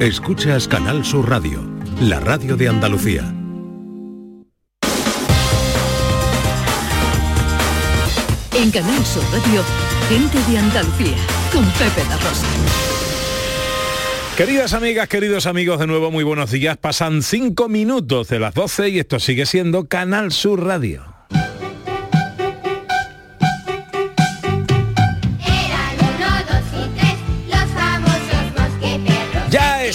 Escuchas Canal Sur Radio, la radio de Andalucía. En Canal Sur Radio, gente de Andalucía, con Pepe La Rosa. Queridas amigas, queridos amigos, de nuevo muy buenos días. Pasan cinco minutos de las 12 y esto sigue siendo Canal Sur Radio.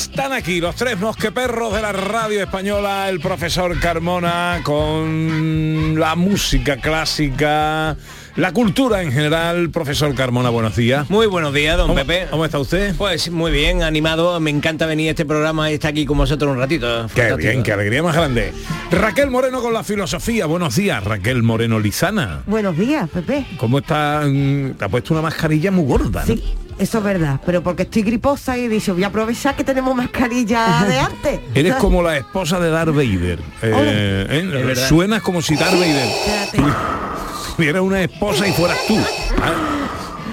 Están aquí los tres mosqueperros de la radio española, el profesor Carmona con la música clásica, la cultura en general. Profesor Carmona, buenos días. Muy buenos días, don ¿Cómo- Pepe. ¿Cómo está usted? Pues muy bien, animado. Me encanta venir a este programa y estar aquí con vosotros un ratito. Qué Fantástico. bien, qué alegría más grande. Raquel Moreno con la filosofía. Buenos días, Raquel Moreno Lizana. Buenos días, Pepe. ¿Cómo está? mm, Te ha puesto una mascarilla muy gorda. ¿no? Eso es verdad, pero porque estoy griposa y he dicho, voy a aprovechar que tenemos mascarilla de antes. Eres como la esposa de Darth Vader. Eh, ¿eh? Suenas como si Darth Vader tuviera una esposa y fueras tú. Ah,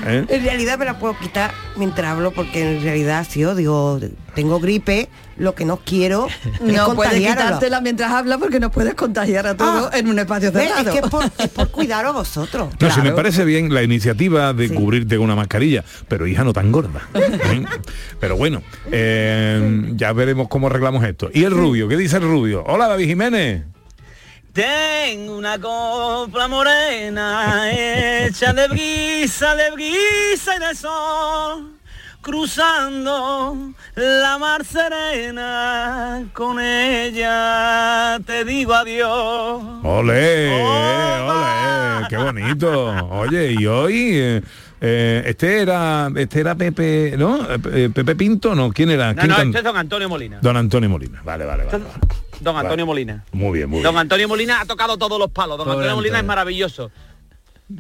¿eh? En realidad me la puedo quitar mientras hablo porque en realidad sí, yo digo, tengo gripe, lo que no quiero es No puedes quitártela mientras hablas porque nos puedes contagiar a todos Ah, en un espacio cerrado. Es que es por, es por cuidaros a vosotros. No, si me Claro. parece bien la iniciativa de Sí. cubrirte con una mascarilla, pero hija no tan gorda. ¿eh? Pero bueno, eh, ya veremos cómo arreglamos esto. ¿Y el rubio? ¿Qué dice el rubio? Hola, David Jiménez. Tengo una copla morena hecha de brisa, de brisa y de sol, cruzando la mar serena, con ella te digo adiós. Ole, Hola. ole, qué bonito. Oye, y hoy eh, eh, este era este era Pepe, ¿no? Eh, Pepe Pinto, no, ¿quién era? No, ¿Quién no, can- este es don Antonio Molina. Don Antonio Molina. Vale, vale, vale. vale. Don Antonio Vale. Molina. Muy bien, muy Don bien. Antonio Molina ha tocado todos los palos. Don Antonio Molina es maravilloso.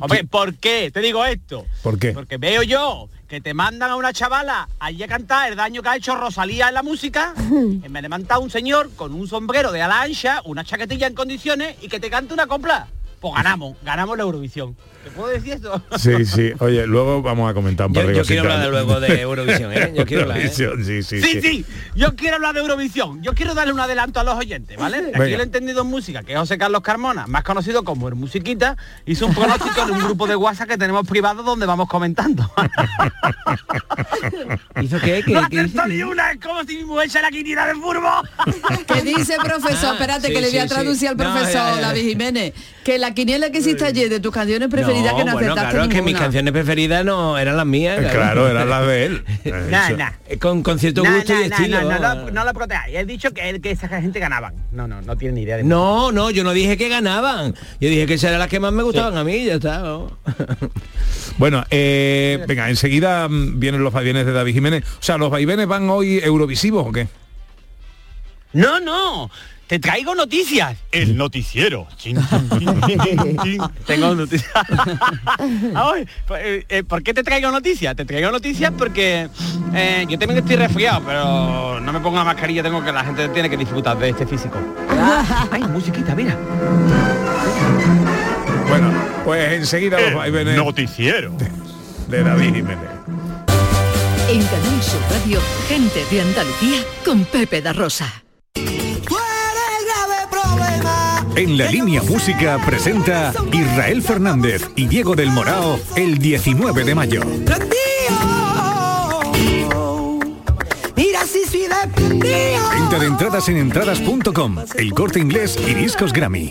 Hombre, ¿por qué? Te digo esto. ¿Por qué? Porque veo yo que te mandan a una chavala allí a cantar el daño que ha hecho Rosalía en la música, en vez de mandar un señor con un sombrero de ala ancha, una chaquetilla en condiciones y que te cante una copla. Pues ganamos, ganamos la Eurovisión. ¿Te puedo decir esto? Sí, sí. Oye, luego vamos a comentar un par Yo, de yo quiero hablar de luego de Eurovisión, ¿eh? Yo quiero hablar, ¿eh? Eurovisión, sí, sí, Sí, sí, yo quiero hablar de Eurovisión. Yo quiero darle un adelanto a los oyentes, ¿vale? Aquí Venga. lo he entendido en música, que José Carlos Carmona, más conocido como el Musiquita, hizo un pronóstico en un grupo de WhatsApp que tenemos privado donde vamos comentando. ¿Hizo qué? ¿Qué, ¡No qué dice? ni una! Es como si mi mujer se la quiniera de furbo. ¿Qué dice profesor? Ah, Espérate sí, que le voy a sí, sí. traducir al No, profesor ya, ya. David Jiménez. Que la quiniela que hiciste ayer de tus canciones preferidas que no bueno, acertaste claro, es que mis canciones preferidas no eran las mías. Eh, Claro, era la de él. Nah. Eh, Con, con cierto gusto no, y estilo. no, no, lo- no lo protejáis. He dicho que, que esa gente ganaban. No, no, no tiene ni idea de No, no, yo no dije que ganaban. Yo dije que esas eran las que más me gustaban a mí, ya está. ¿no? Bueno, eh, venga, enseguida mm, vienen los vaivenes de David Jiménez. O sea, ¿los vaivenes van hoy eurovisivos o qué? No, no. Te traigo noticias. El noticiero. Chin, chin, chin. Tengo noticias. Pues, eh, eh, ¿Por qué te traigo noticias? Te traigo noticias porque eh, yo también estoy resfriado, pero no me pongo la mascarilla, tengo que la gente tiene que disfrutar de este físico. Ay, musiquita, mira. Bueno, pues enseguida los vaivenes Noticiero. de David Jiménez. En Canal Sur Radio, gente de Andalucía, con Pepe Da Rosa. En la línea música presenta Israel Fernández y Diego del Morao el 19 de mayo. Venta de entradas en entradas.com, el corte inglés y discos Grammy.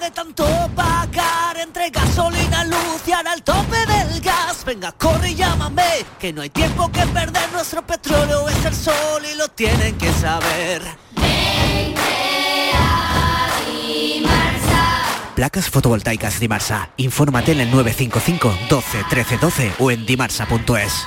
de tanto pagar entre gasolina, luz y ahora el tope del gas, venga, corre y llámame, que no hay tiempo que perder, nuestro petróleo es el sol y lo tienen que saber. Placas fotovoltaicas Dimarsa. Infórmate en el 955 12 13 12 o en dimarsa.es.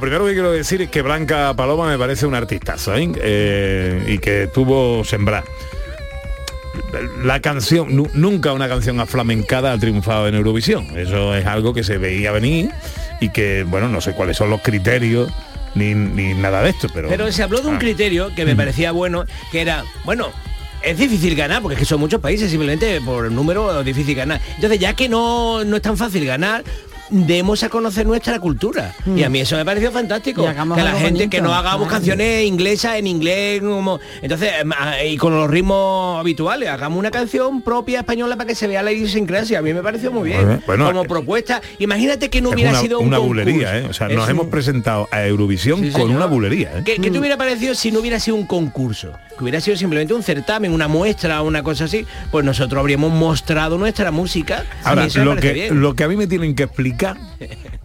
Lo primero que quiero decir es que Blanca Paloma me parece una artistaza ¿eh? Eh, y que tuvo sembrar. La canción, nu- nunca una canción aflamencada ha triunfado en Eurovisión. Eso es algo que se veía venir y que, bueno, no sé cuáles son los criterios ni, ni nada de esto, pero... Pero se habló de un Ah. criterio que me parecía bueno, que era, bueno, es difícil ganar, porque es que son muchos países, simplemente por el número es difícil ganar. Entonces, ya que no, no es tan fácil ganar, demos a conocer nuestra cultura. Y a mí eso me pareció fantástico. Que la gente, que no hagamos claro. canciones inglesas en inglés, como... Entonces, em, ah, y con los ritmos habituales, hagamos una canción propia española para que se vea la idiosincrasia. A mí me pareció muy bien. Bueno, como eh, propuesta, imagínate que no hubiera una, sido un una concurso. bulería, ¿eh? O sea, Es nos un- hemos presentado a Eurovisión Sí, con señor. una bulería, ¿eh? ¿Qué, qué te hubiera parecido si no hubiera sido un concurso? Que hubiera sido simplemente un certamen, una muestra, una cosa así. Pues nosotros habríamos mostrado nuestra música. Ahora, y eso me lo parece que, bien. lo que a mí me tienen que explicar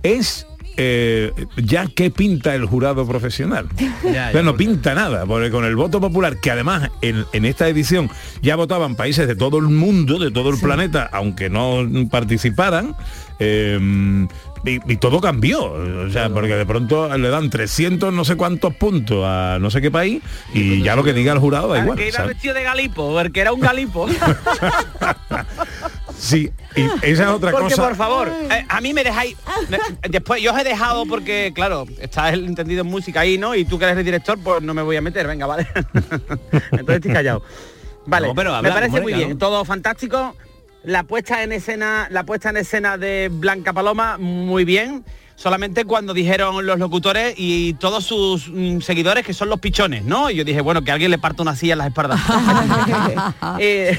es eh, ya qué pinta el jurado profesional. Ya, no pinta nada, porque con el voto popular, que además en, en esta edición ya votaban países de todo el mundo, de todo el planeta, aunque no participaran, eh, y, y todo cambió. O sea, porque de pronto le dan 300 no sé cuántos puntos a no sé qué país y ya lo que diga el jurado da Al igual. que iba vestido de galipo, el que era un galipo. Sí, y esa es otra porque cosa. por favor, eh, a mí me dejáis. me- después yo os he dejado porque, claro, está el entendido en música ahí, ¿no? Y tú que eres el director, pues no me voy a meter, venga, vale. Entonces estoy callado. Vale, No, pero me parece muy bien, ¿no? todo fantástico. La puesta en escena, la puesta en escena de Blanca Paloma, muy bien. Solamente cuando dijeron los locutores y todos sus mm, seguidores que son los pichones, ¿no? Y yo dije, bueno, que alguien le parta una silla en las espaldas. Eh,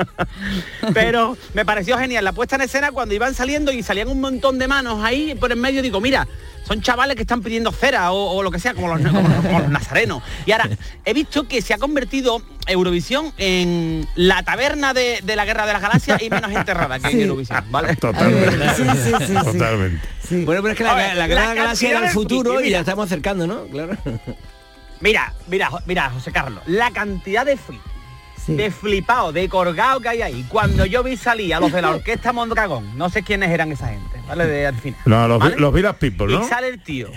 pero me pareció genial la puesta en escena cuando iban saliendo y salían un montón de manos ahí por en medio digo mira son chavales que están pidiendo cera o, o lo que sea como los, como los- como los nazarenos y ahora he visto que se ha convertido Eurovisión en la taberna de, de la guerra de las galaxias y menos enterrada que Sí. Eurovisión vale Totalmente. Sí, sí, sí, sí. Totalmente. Bueno, pero es que la, ver, la la gran galaxia era el de futuro y ya estamos acercando, ¿no? Claro. mira mira mira José Carlos la cantidad de friki Sí. de flipado, de colgado que hay ahí. Cuando yo vi salir a los de la orquesta Mondragón, no sé quiénes eran esa gente, ¿vale? De al final. No, los, ¿vale? los Village People, ¿no? Y sale el tío.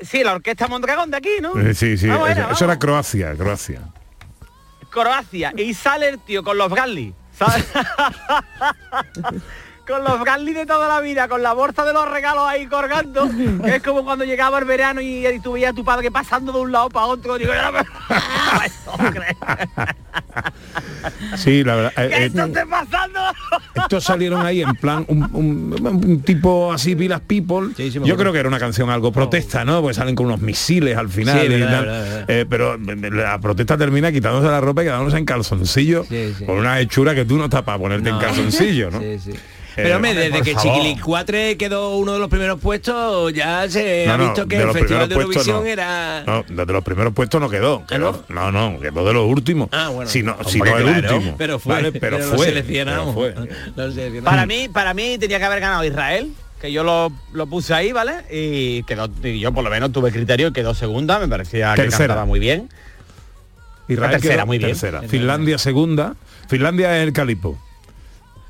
Sí, la orquesta Mondragón de aquí, ¿no? Eh, Sí, sí, Vamos, eso, era, eso era vamos. Croacia, Croacia. Croacia. Y sale el tío con los Bradley, ¿sabes? con los Bradley de toda la vida, con la bolsa de los regalos ahí colgando. que es como cuando llegaba el verano y, y tú veías a tu padre pasando de un lado para otro. Digo, "Ya no me-. Sí, la verdad. eh, ¿Qué eh, esto esté pasando? estos salieron ahí en plan un, un- un tipo así Village People. Sí, sí, Yo creo que era una canción algo protesta, ¿no? Pues salen con unos misiles al final. Sí, y verdad, tal. verdad, verdad. Eh, pero la protesta termina quitándose la ropa y quedándose en calzoncillo Sí, sí. con una hechura que tú no estás para ponerte en No. calzoncillo, ¿no? Sí. Pero hombre, desde que. Chiquilicuatre quedó uno de los primeros puestos, ya se ha no, visto que el Festival de Eurovisión no. era... No, desde los primeros puestos no quedó. quedó no? no, quedó de los últimos. Ah, bueno. Si no, si no el claro. último. Pero fue, Vale, pero, pero lo fue. pero. Para mí, para mí tenía que haber ganado Israel, que yo lo, lo puse ahí, ¿vale? Y quedó, y yo por lo menos tuve criterio y quedó segunda, me parecía que cantaba muy bien. Israel tercera, quedó muy bien. tercera. Finlandia segunda. Finlandia es el calipo.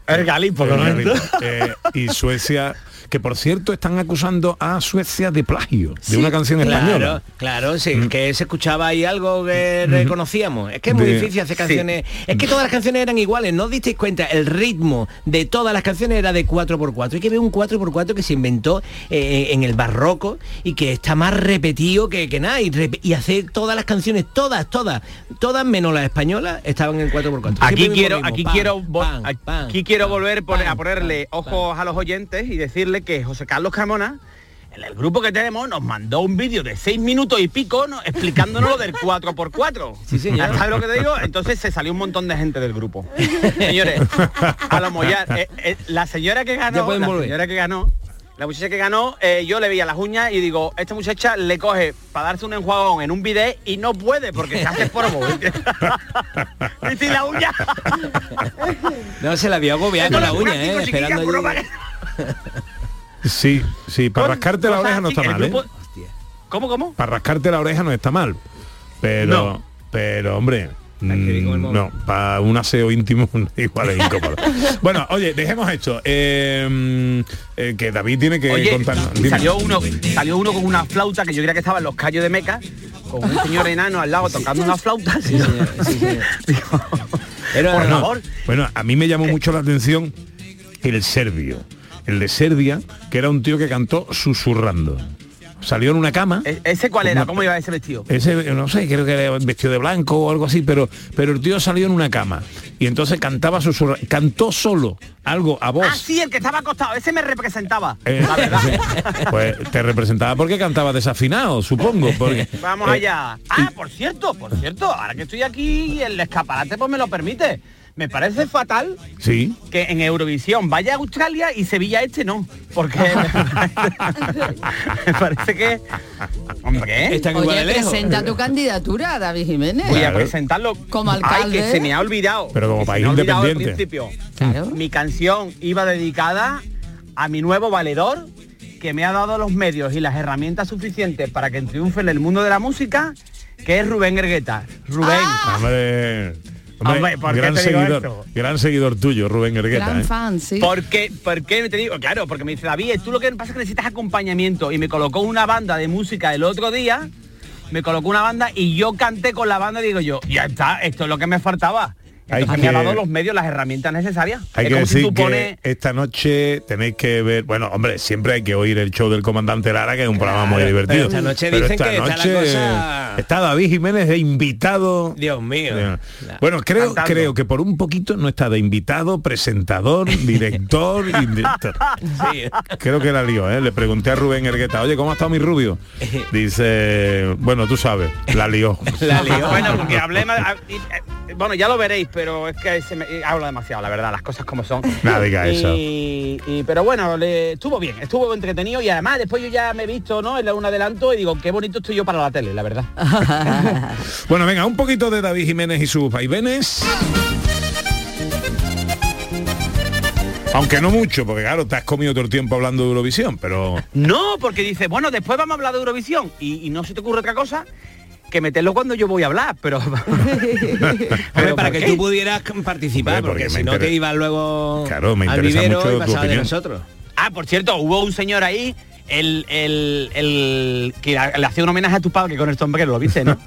El correcto. Galipo. Eh, y Suecia, que por cierto están acusando a Suecia de plagio de una canción Claro, española. claro, sí, que se escuchaba ahí algo que reconocíamos. Es que es muy De- difícil hacer canciones. Es que todas las canciones eran iguales, ¿no os disteis cuenta? El ritmo de todas las canciones era de 4x4. Hay que ver un 4x4 que se inventó eh, en el barroco y que está más repetido que, que nada. Y, rep- y hacer todas las canciones, todas, todas, todas menos las españolas, estaban en 4x4. Aquí Siempre el mismo quiero, aquí quiero, aquí quiero volver a ponerle ojos a los oyentes y decirle que José Carlos Carmona, en el grupo que tenemos, nos mandó un vídeo de seis minutos y pico ¿no? explicándonos lo del 4x4. Sí, señor. ¿Sabes lo que te digo? Entonces se salió un montón de gente del grupo. Señores, a lo mollar, eh, eh, la señora que ganó, la señora que ganó, la muchacha que ganó, eh, yo le veía las uñas y digo, esta muchacha le coge para darse un enjuagón en un bidet y no puede porque se hace. ¿Viste? y la uña? No, se la vio agobiada con la uña, eh, esperando. Sí, sí, para rascarte la oreja no está mal, ¿eh? grupo- ¿Cómo, cómo? Para rascarte la oreja no está mal. Pero, No. pero hombre, mm, no, para un aseo íntimo igual es incómodo. bueno, oye, dejemos esto. eh, mm, eh, que David tiene que Oye, contarnos. salió uno, salió uno con una flauta que yo creía que estaba en los callos de Meca, con un señor enano al lado tocando una flauta. Pero, por bueno, favor. Bueno, a mí me llamó mucho la atención el serbio. El de Serbia, que era un tío que cantó susurrando. Salió en una cama. E- ¿Ese cuál era? ¿Cómo iba ese vestido? Ese, no sé, creo que era vestido de blanco o algo así, pero, pero el tío salió en una cama. Y entonces cantaba susurrando. Cantó solo algo a voz. Ah, sí, el que estaba acostado, ese me representaba. Eh, la verdad. Pues te representaba porque cantaba desafinado, supongo. Porque, Vamos eh, allá. Ah, por cierto, por cierto, ahora que estoy aquí el escaparate pues me lo permite. Me parece fatal Sí. que en Eurovisión vaya a Australia y Sevilla este no. Porque me parece que. Hombre. Oye, presenta tu candidatura, David Jiménez. Voy a presentarlo Como Ay, alcalde. que se me ha olvidado. Pero como que se país me ha olvidado al independiente. principio. Mi canción iba dedicada a mi nuevo valedor que me ha dado los medios y las herramientas suficientes para que triunfe en el mundo de la música, que es Rubén Ergueta. Rubén. Hombre, hombre, ¿por qué gran te digo seguidor, esto? gran seguidor tuyo, Rubén Ergueta. Gran ¿eh? fan, sí. ¿Por qué, ¿Por qué te digo? Claro, porque me dice David, tú lo que pasa es que necesitas acompañamiento y me colocó una banda de música el otro día, me colocó una banda y yo canté con la banda y digo yo, ya está, esto es lo que me faltaba. Hay Entonces me ha dado los medios, las herramientas necesarias. Hay Es que como si decir tú que esta noche tenéis que ver, bueno, hombre, siempre hay que oír el show del comandante Lara, que es un programa muy divertido. esta noche Pero dicen esta que está la cosa- está David Jiménez de invitado. Dios mío. Bueno, creo, Cantando. creo que por un poquito no está de invitado, presentador, director, indirector. Creo que la lío, ¿eh? Le pregunté a Rubén Ergueta, oye, ¿cómo ha estado mi rubio? Dice, bueno, tú sabes, la lió. La lió. Bueno, porque hablé más- a- y, eh, bueno, ya lo veréis, pero es que se me, hablo demasiado, la verdad, las cosas como son. Nada, diga y, eso. y- pero bueno, le- estuvo bien, estuvo entretenido y además después yo ya me he visto, ¿no? En un adelanto y digo, qué bonito estoy yo para la tele, la verdad. Bueno, venga, un poquito de David Jiménez y sus vaivenes. Aunque no mucho, porque claro, te has comido todo el tiempo hablando de Eurovisión, pero... No, porque dice, bueno, después vamos a hablar de Eurovisión y, y no se te ocurre otra cosa que meterlo cuando yo voy a hablar, pero... Hombre, para que tú pudieras participar, Hombre, porque, porque si me no te ibas luego Claro, me al vivero mucho y tu de nosotros. Ah, por cierto, hubo un señor ahí, el, el, el que le hacía un homenaje a tu padre con el sombrero, ¿lo viste, no?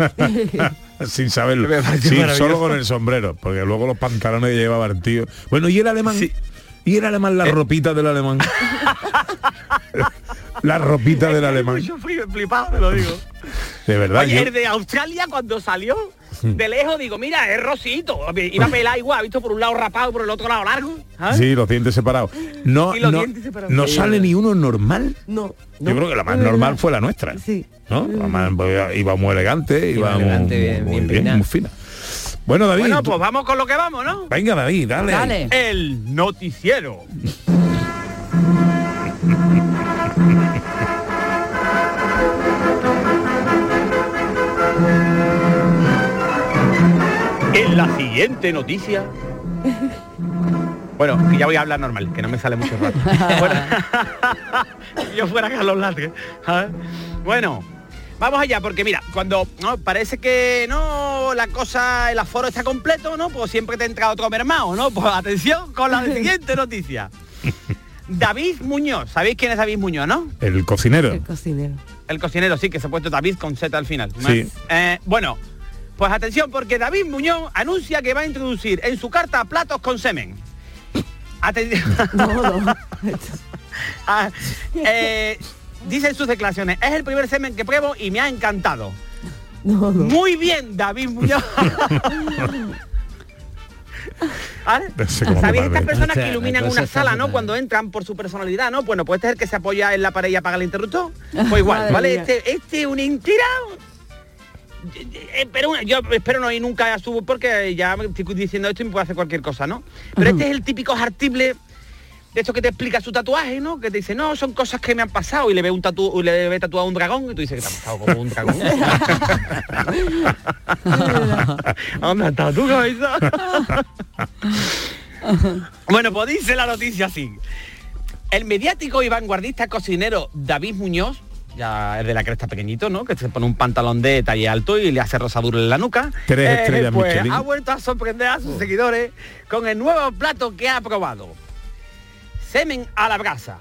Sin saberlo. Sí, solo con el sombrero, porque luego los pantalones llevaba el tío. Bueno, ¿y el alemán? ¿Y el alemán Eh. la ropita del alemán? la ropita del alemán. Yo fui flipado, te lo digo. De verdad. Oye, yo- el de Australia cuando salió, de lejos digo, mira, es rosito. Iba a pelar igual, visto por un lado rapado, por el otro lado largo. ¿sabes? Sí, los dientes separados. No, los no, dientes separados. no Sí, sale ni uno normal. No. Yo creo que la más normal fue la nuestra. Sí. ¿No? La más- pues, iba muy elegante, iba, muy- elegante, muy, bien- muy bien bien, peinada. muy fina. Bueno, David. Bueno, tú- pues vamos con lo que vamos, ¿no? Venga, David, dale. Dale. El noticiero. En la siguiente noticia. Bueno, ya voy a hablar normal, que no me sale mucho rato. bueno, yo fuera Carlos Lazgue. Bueno, vamos allá, porque mira, cuando ¿no? parece que no la cosa, el aforo está completo, ¿no? Pues siempre te entra otro mermado, ¿no? Pues atención con la siguiente noticia. David Muñoz, ¿sabéis quién es David Muñoz, no? El cocinero. cocinero. El cocinero, sí, que se ha puesto David con Z al final. Sí. Eh, bueno, pues atención, porque David Muñoz anuncia que va a introducir en su carta platos con semen. Atención. Ah, eh, dice en sus declaraciones, es el primer semen que pruebo y me ha encantado. Muy bien, David Muñoz. ¿Sabéis estas personas que iluminan una sala, no? Cuando entran por su personalidad, ¿no? Bueno, pues este es el que se apoya en la pared y apaga el interruptor. Pues igual, ¿vale? Este, este es un intirado. Pero yo espero no ir nunca a su porque ya me estoy diciendo esto y me puede hacer cualquier cosa, ¿no? Pero este es el típico artible de esto que te explica su tatuaje, ¿no? Que te dice, no, son cosas que me han pasado y le ve un tatu le ve tatuado un dragón y tú dices que te ha pasado como un dragón. ¿Dónde está tu cabeza? bueno, pues dice la noticia así. El mediático y vanguardista cocinero David Muñoz, ya es de la cresta pequeñito, ¿no? Que se pone un pantalón de talle alto y le hace rosadura en la nuca. Tres estrellas pues, Michelin. ha vuelto a sorprender a sus seguidores con el nuevo plato que ha probado. Semen a la brasa.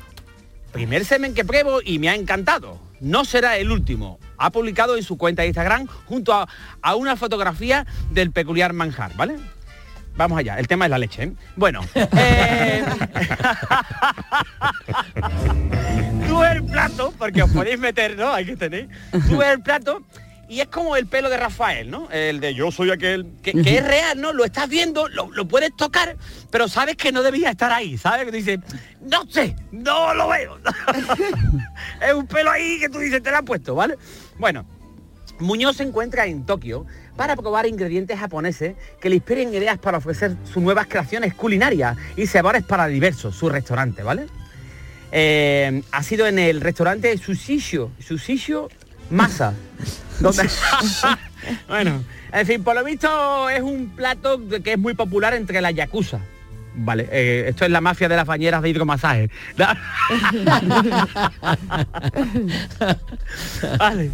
Primer semen que pruebo y me ha encantado. No será el último. Ha publicado en su cuenta de Instagram junto a, a una fotografía del peculiar manjar, ¿vale? Vamos allá, el tema es la leche. ¿eh? Bueno, eh, tú el plato, porque os podéis meter, ¿no? Hay que tener. Tú el plato y es como el pelo de Rafael, ¿no? El de yo soy aquel, que, que es real, ¿no? Lo estás viendo, lo, lo puedes tocar, pero sabes que no debía estar ahí, ¿sabes? Que dices, no sé, no lo veo. es un pelo ahí que tú dices, te lo han puesto, ¿vale? Bueno, Muñoz se encuentra en Tokio para probar ingredientes japoneses que le inspiren ideas para ofrecer sus nuevas creaciones culinarias y sabores para diversos, su restaurante, ¿vale? Eh, ha sido en el restaurante Sushishio, Sushishio Masa. donde- bueno, en fin, por lo visto es un plato que es muy popular entre la yakuza. Vale, eh, esto es la mafia de las bañeras de hidromasaje. vale.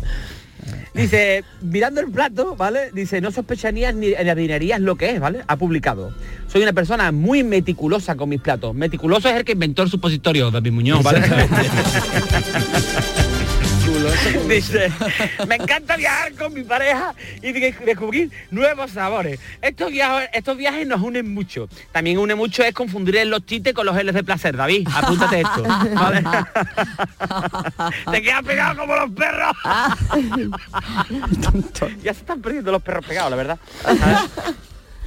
Dice, mirando el plato, ¿vale? Dice, no sospecharías ni ni adivinarías lo que es, ¿vale? Ha publicado. Soy una persona muy meticulosa con mis platos. Meticuloso es el que inventó el supositorio, David Muñoz, ¿vale? Dice, me encanta viajar con mi pareja y de- descubrir nuevos sabores. Estos viajes, estos viajes nos unen mucho. También une mucho es confundir los tites con los geles de placer, David. Apúntate esto. ¿vale? Te quedas pegado como los perros. ya se están perdiendo los perros pegados, la verdad.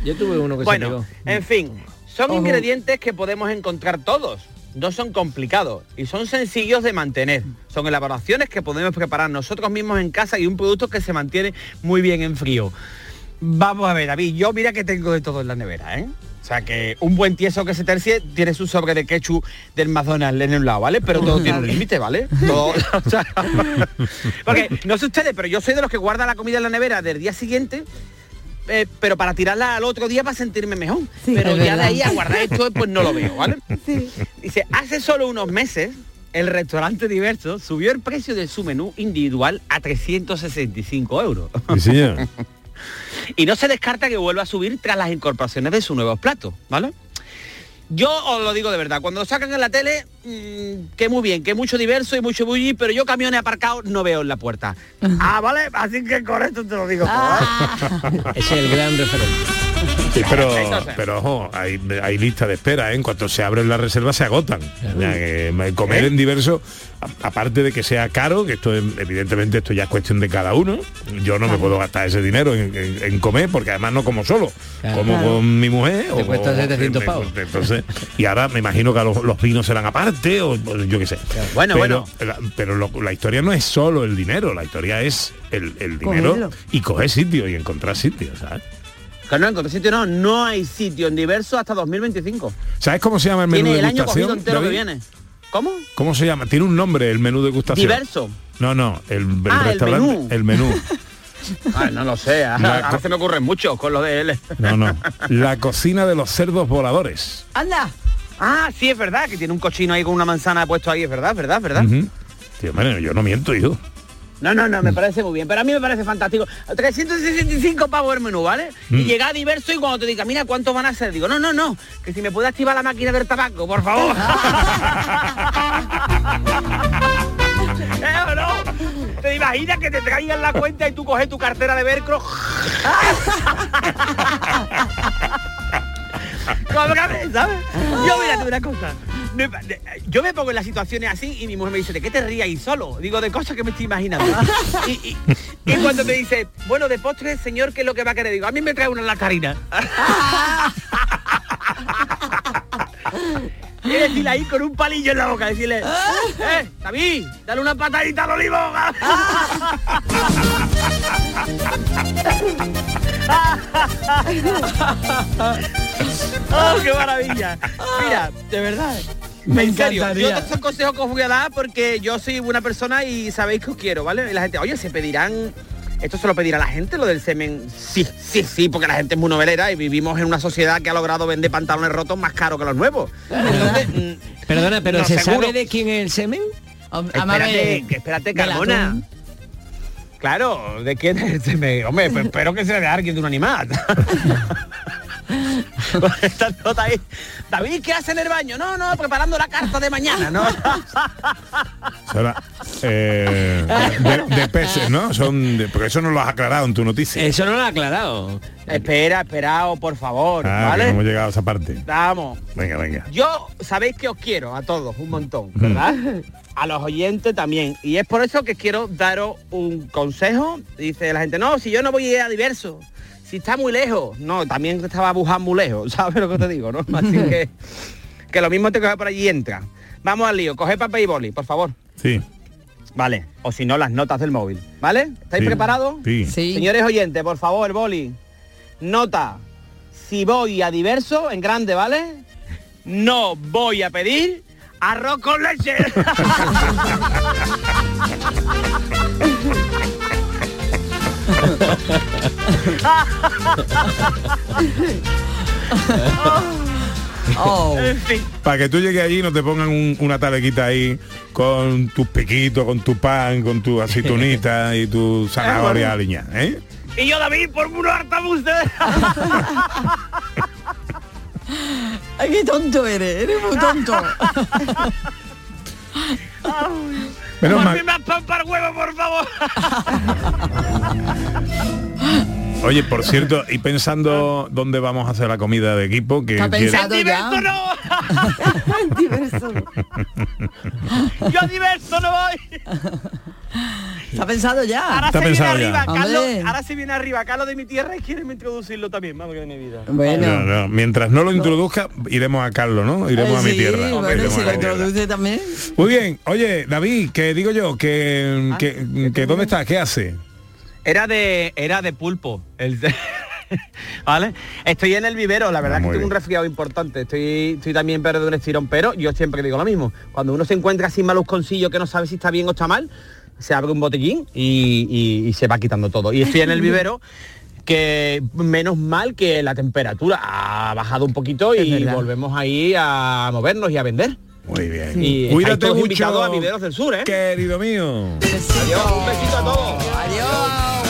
Yo tuve uno que se Bueno, pegó. en fin, son Ojo. ingredientes que podemos encontrar todos. No son complicados y son sencillos de mantener. Son elaboraciones que podemos preparar nosotros mismos en casa y un producto que se mantiene muy bien en frío. Vamos a ver, David, yo mira que tengo de todo en la nevera, ¿eh? O sea que un buen tieso que se tercie tiene su sobre de ketchup del McDonald's en un lado, ¿vale? Pero todo tiene un límite, ¿vale? Todo- o sea, porque no sé ustedes, pero yo soy de los que guarda la comida en la nevera del día siguiente eh, pero para tirarla al otro día para sentirme mejor. pero ya de ahí a guardar esto, pues no lo veo, ¿vale? Dice, hace solo unos meses, el restaurante diverso subió el precio de su menú individual a 365 euros. Sí, señor. y no se descarta que vuelva a subir tras las incorporaciones de sus nuevos platos, ¿vale? Yo os lo digo de verdad, cuando lo sacan en la tele, mm, que muy bien, que mucho diverso y mucho bully, pero yo camiones aparcados no veo en la puerta. ah, vale, así que con esto te lo digo. Ese es el gran referente. Sí, pero, pero ojo, hay, hay lista de espera, ¿eh? en cuanto se abren las reservas se agotan. O sea, que me- comer ¿Eh? en diverso, a- aparte de que sea caro, que esto es- evidentemente esto ya es cuestión de cada uno, yo no me puedo gastar ese dinero en, en- en comer, porque además no como solo, Claro. como con mi mujer. Te cuesta 700 me- pavos. Entonces, y ahora me imagino que los, los vinos serán aparte, o, o yo qué sé. Bueno, pero, bueno. la- pero lo- la historia no es solo el dinero, la historia es el, el dinero Cogerlo. y coger sitio y encontrar sitios, ¿sabes? Que no, en sitio no, no hay sitio en diverso hasta 2025. ¿Sabes cómo se llama el menú Tiene de el año degustación? entero que viene. ¿Cómo? ¿Cómo se llama? Tiene un nombre el menú de degustación. Diverso. No, no, el, el Ah, el restaurante, menú. el menú. Ay, no lo sé, ahora, ahora co- se me ocurren muchos con lo de él. No, no. La cocina de los cerdos voladores. Anda. Ah, sí, es verdad, que tiene un cochino ahí con una manzana puesto ahí, es verdad, es verdad, es verdad. Tío, hombre, yo no miento, hijo. No, no, no, me parece muy bien, pero a mí me parece fantástico. 365 pavos el menú, ¿vale? Y Mm. llega a diverso y cuando te diga, mira, ¿cuántos van a ser? Digo, no, no, no, que si me puede activar la máquina del tabaco, por favor. ¿Eh o no? ¿Te imaginas que te traigan la cuenta y tú coges tu cartera de velcro? ¿sabes? Yo mírate una cosa. yo me pongo en las situaciones así y mi mujer me dice, ¿de qué te rías ahí solo? Digo, de cosas que me estoy imaginando. y, y- y cuando me dice, bueno, de postre, señor, ¿qué es lo que va a querer? Digo, a mí me trae una lacarina. Y decirle ahí con un palillo en la boca, decirle, eh, David, dale una patadita al olivo. ¡Oh, qué maravilla! Mira, de verdad. Me en serio, encantaría. yo todos consejos que os voy a dar porque yo soy buena persona y sabéis que os quiero, ¿vale? Y la gente, oye, se pedirán... ¿Esto se lo pedirá la gente, lo del semen? Sí, sí, sí, porque la gente es muy novelera y vivimos en una sociedad que ha logrado vender pantalones rotos más caros que los nuevos. Entonces, mm, Perdona, pero no, ¿se seguro. sabe de quién es el semen? Espérate, que espérate, Carmona. Claro, ¿de quién es el semen? Hombre, pues espero que sea de alguien de un animal. Con esta nota ahí. David, ¿qué hace en el baño? No, no, preparando la carta de mañana, ¿no? Eh, de, de peces, ¿no? Son de- porque eso no lo has aclarado en tu noticia. Eso no lo ha aclarado. Espera, esperaos, por favor, Ah, que no ¿vale? hemos llegado a esa parte. Vamos. Venga, venga. Yo sabéis que os quiero a todos un montón, ¿verdad? A los oyentes también. Y es por eso que quiero daros un consejo. Dice la gente, no, si yo no voy a ir a diverso, si está muy lejos. No, también estaba Buján muy lejos, ¿sabes lo que te digo? ¿no? Así que, que lo mismo te coge por allí y entra. Vamos al lío, coge papel y boli, por favor. Sí. Vale, o si no, las notas del móvil. ¿Vale? ¿Estáis Sí. preparados? Sí. Señores oyentes, por favor, boli. Nota. Si voy a diverso, en grande, ¿vale? No voy a pedir arroz con leche. En fin. Para que tú llegues allí y no te pongan un- una talequita ahí con tus piquitos, con tu pan, con tu aceitunita y tu zanahoria aliñada, ¿eh? Y yo, David, por puro hartabuz de... Ay, qué tonto eres, eres muy tonto. Menos Por mal. más pan para el huevo, por favor. Oye, por cierto, y pensando dónde vamos a hacer la comida de equipo, que Está quiere- pensado ya. Diverso no. Yo a diverso no voy. Está pensado ya. Ahora Está se viene pensado ya. arriba, Carlos. Ahora se viene arriba, Carlos de mi tierra y quieren introducirlo también, madre de mi vida. Bueno. No, no, mientras no lo introduzca, iremos a Carlos, ¿no? Iremos Eh, a mi sí, tierra. Bueno, si lo introduce también. Muy bien, oye, David, que digo yo, que, Ah, que, que ¿dónde estás? ¿Qué hace? Era de era de pulpo. El ¿Vale? Estoy en el vivero, la verdad Ah, que tengo un resfriado importante. Estoy, estoy también pero de un estirón, pero yo siempre digo lo mismo. Cuando uno se encuentra sin malusconcillo que no sabe si está bien o está mal, se abre un botellín y, y- y se va quitando todo. Y estoy en el vivero que menos mal que la temperatura ha bajado un poquito y verdad. volvemos ahí a movernos y a vender. Muy bien. Y estáis Cuídate mucho, a Viveros del Sur, ¿eh? querido mío. Adiós, un besito a todos. Adiós.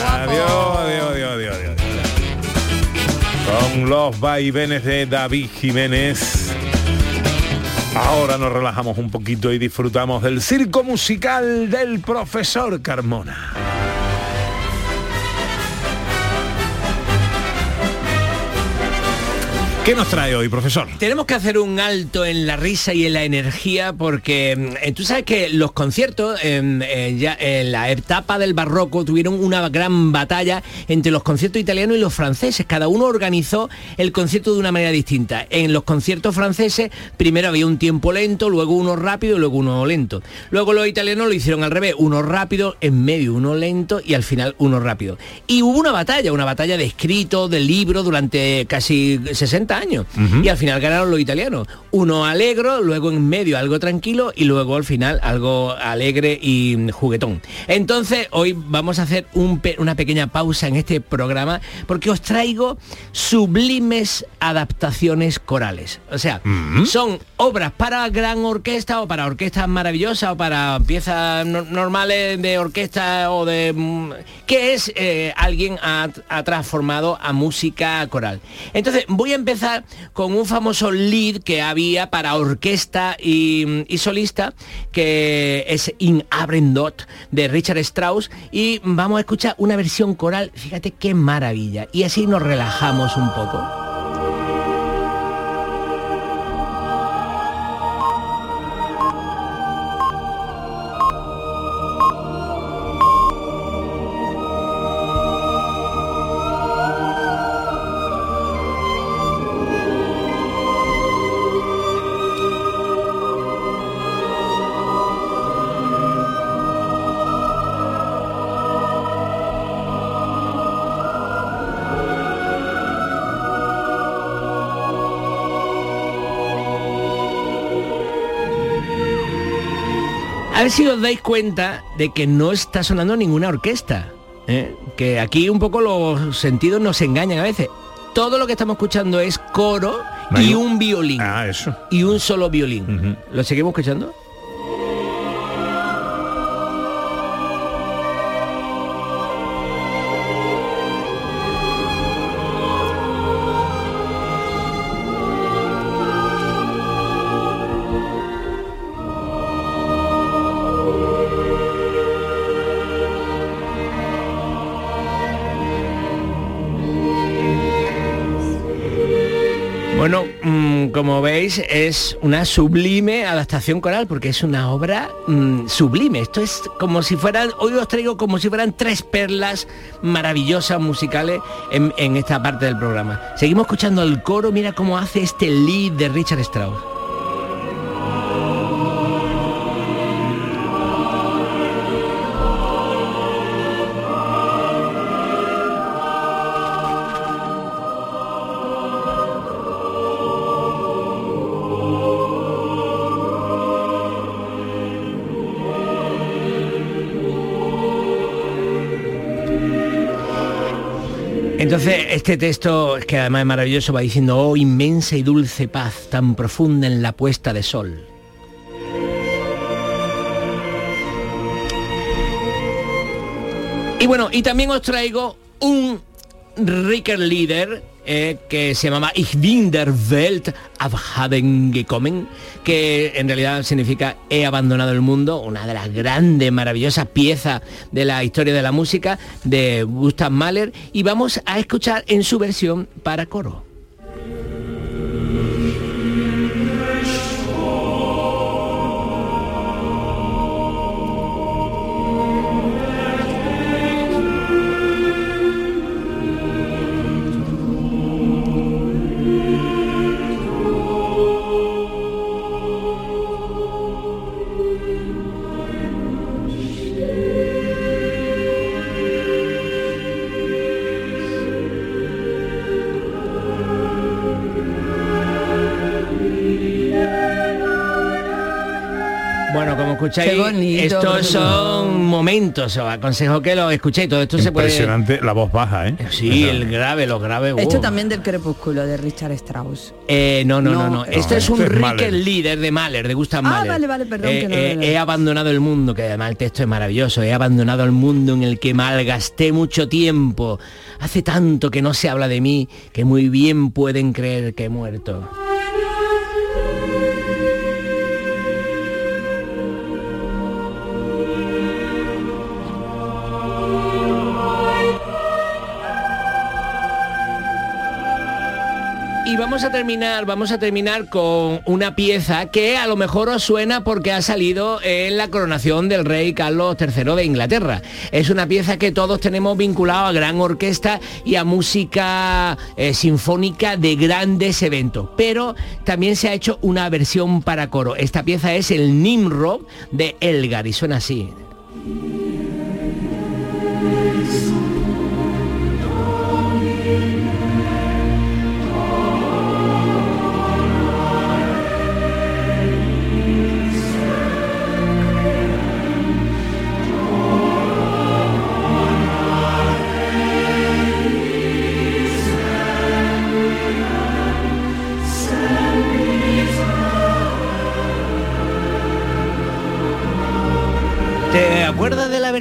Adiós, adiós, adiós, adiós, adiós. Con los vaivenes de David Jiménez. Ahora nos relajamos un poquito y disfrutamos del circo musical del profesor Carmona. ¿Qué nos trae hoy, profesor? Tenemos que hacer un alto en la risa y en la energía porque mm, tú sabes que los conciertos en ya en la etapa del barroco tuvieron una gran batalla entre los conciertos italianos y los franceses. Cada uno organizó el concierto de una manera distinta. En los conciertos franceses primero había un tiempo lento, luego uno rápido y luego uno lento. Luego los italianos lo hicieron al revés, uno rápido, en medio uno lento y al final uno rápido. Y hubo una batalla, una batalla de escrito, de libro durante casi 60 años. Y al final ganaron los italianos. Uno alegro, luego en medio algo tranquilo y luego al final algo alegre y juguetón. Entonces hoy vamos a hacer un pe- una pequeña pausa en este programa porque os traigo sublimes adaptaciones corales. O sea, son obras para gran orquesta o para orquestas maravillosas o para piezas no- normales de orquesta o de... mm, que es eh, alguien ha, ha transformado a música coral. Entonces voy a empezar con un famoso lead que había para orquesta y, y solista que es In Abrendot de Richard Strauss y vamos a escuchar una versión coral, fíjate qué maravilla. Y así nos relajamos un poco. Ver si os dais cuenta de que no está sonando ninguna orquesta. ¿eh? Que aquí un poco los sentidos nos engañan a veces. Todo lo que estamos escuchando es coro No y un- violín. Ah, eso. Y un solo violín. ¿Lo seguimos escuchando? Como veis, es una sublime adaptación coral, porque es una obra mm, sublime. Esto es como si fueran, hoy os traigo como si fueran tres perlas maravillosas musicales en, en esta parte del programa. Seguimos escuchando el coro, mira cómo hace este lead de Richard Strauss. Este texto, que además es maravilloso, va diciendo, oh inmensa y dulce paz, tan profunda en la puesta de sol. Y bueno, y también os traigo un Ricker Leader eh, que se llamaba Ich bin der Welt abhaben gekommen, que en realidad significa he abandonado el mundo, una de las grandes, maravillosas piezas de la historia de la música de Gustav Mahler, y vamos a escuchar en su versión para coro. Escucháis, Qué bonito, estos son momentos, os aconsejo que lo escuchéis, todo esto se puede... Impresionante la voz baja, ¿eh? Sí, el grave, los graves. Esto también del crepúsculo de Richard Strauss. Eh, no, no, no, No, no. este Esto es un este Ricker Mahler. Leader de Mahler, de Gustav Ah, Mahler. vale, vale, perdón, Eh, que no eh, lo- he abandonado el mundo, que además el texto es maravilloso. He abandonado el mundo en el que malgasté mucho tiempo. Hace tanto que no se habla de mí que muy bien pueden creer que he muerto. Y vamos a terminar, vamos a terminar con una pieza que a lo mejor os suena porque ha salido en la coronación del rey Carlos III de Inglaterra. Es una pieza que todos tenemos vinculado a gran orquesta y a música eh, sinfónica de grandes eventos. Pero también se ha hecho una versión para coro. Esta pieza es el Nimrod de Elgar y suena así.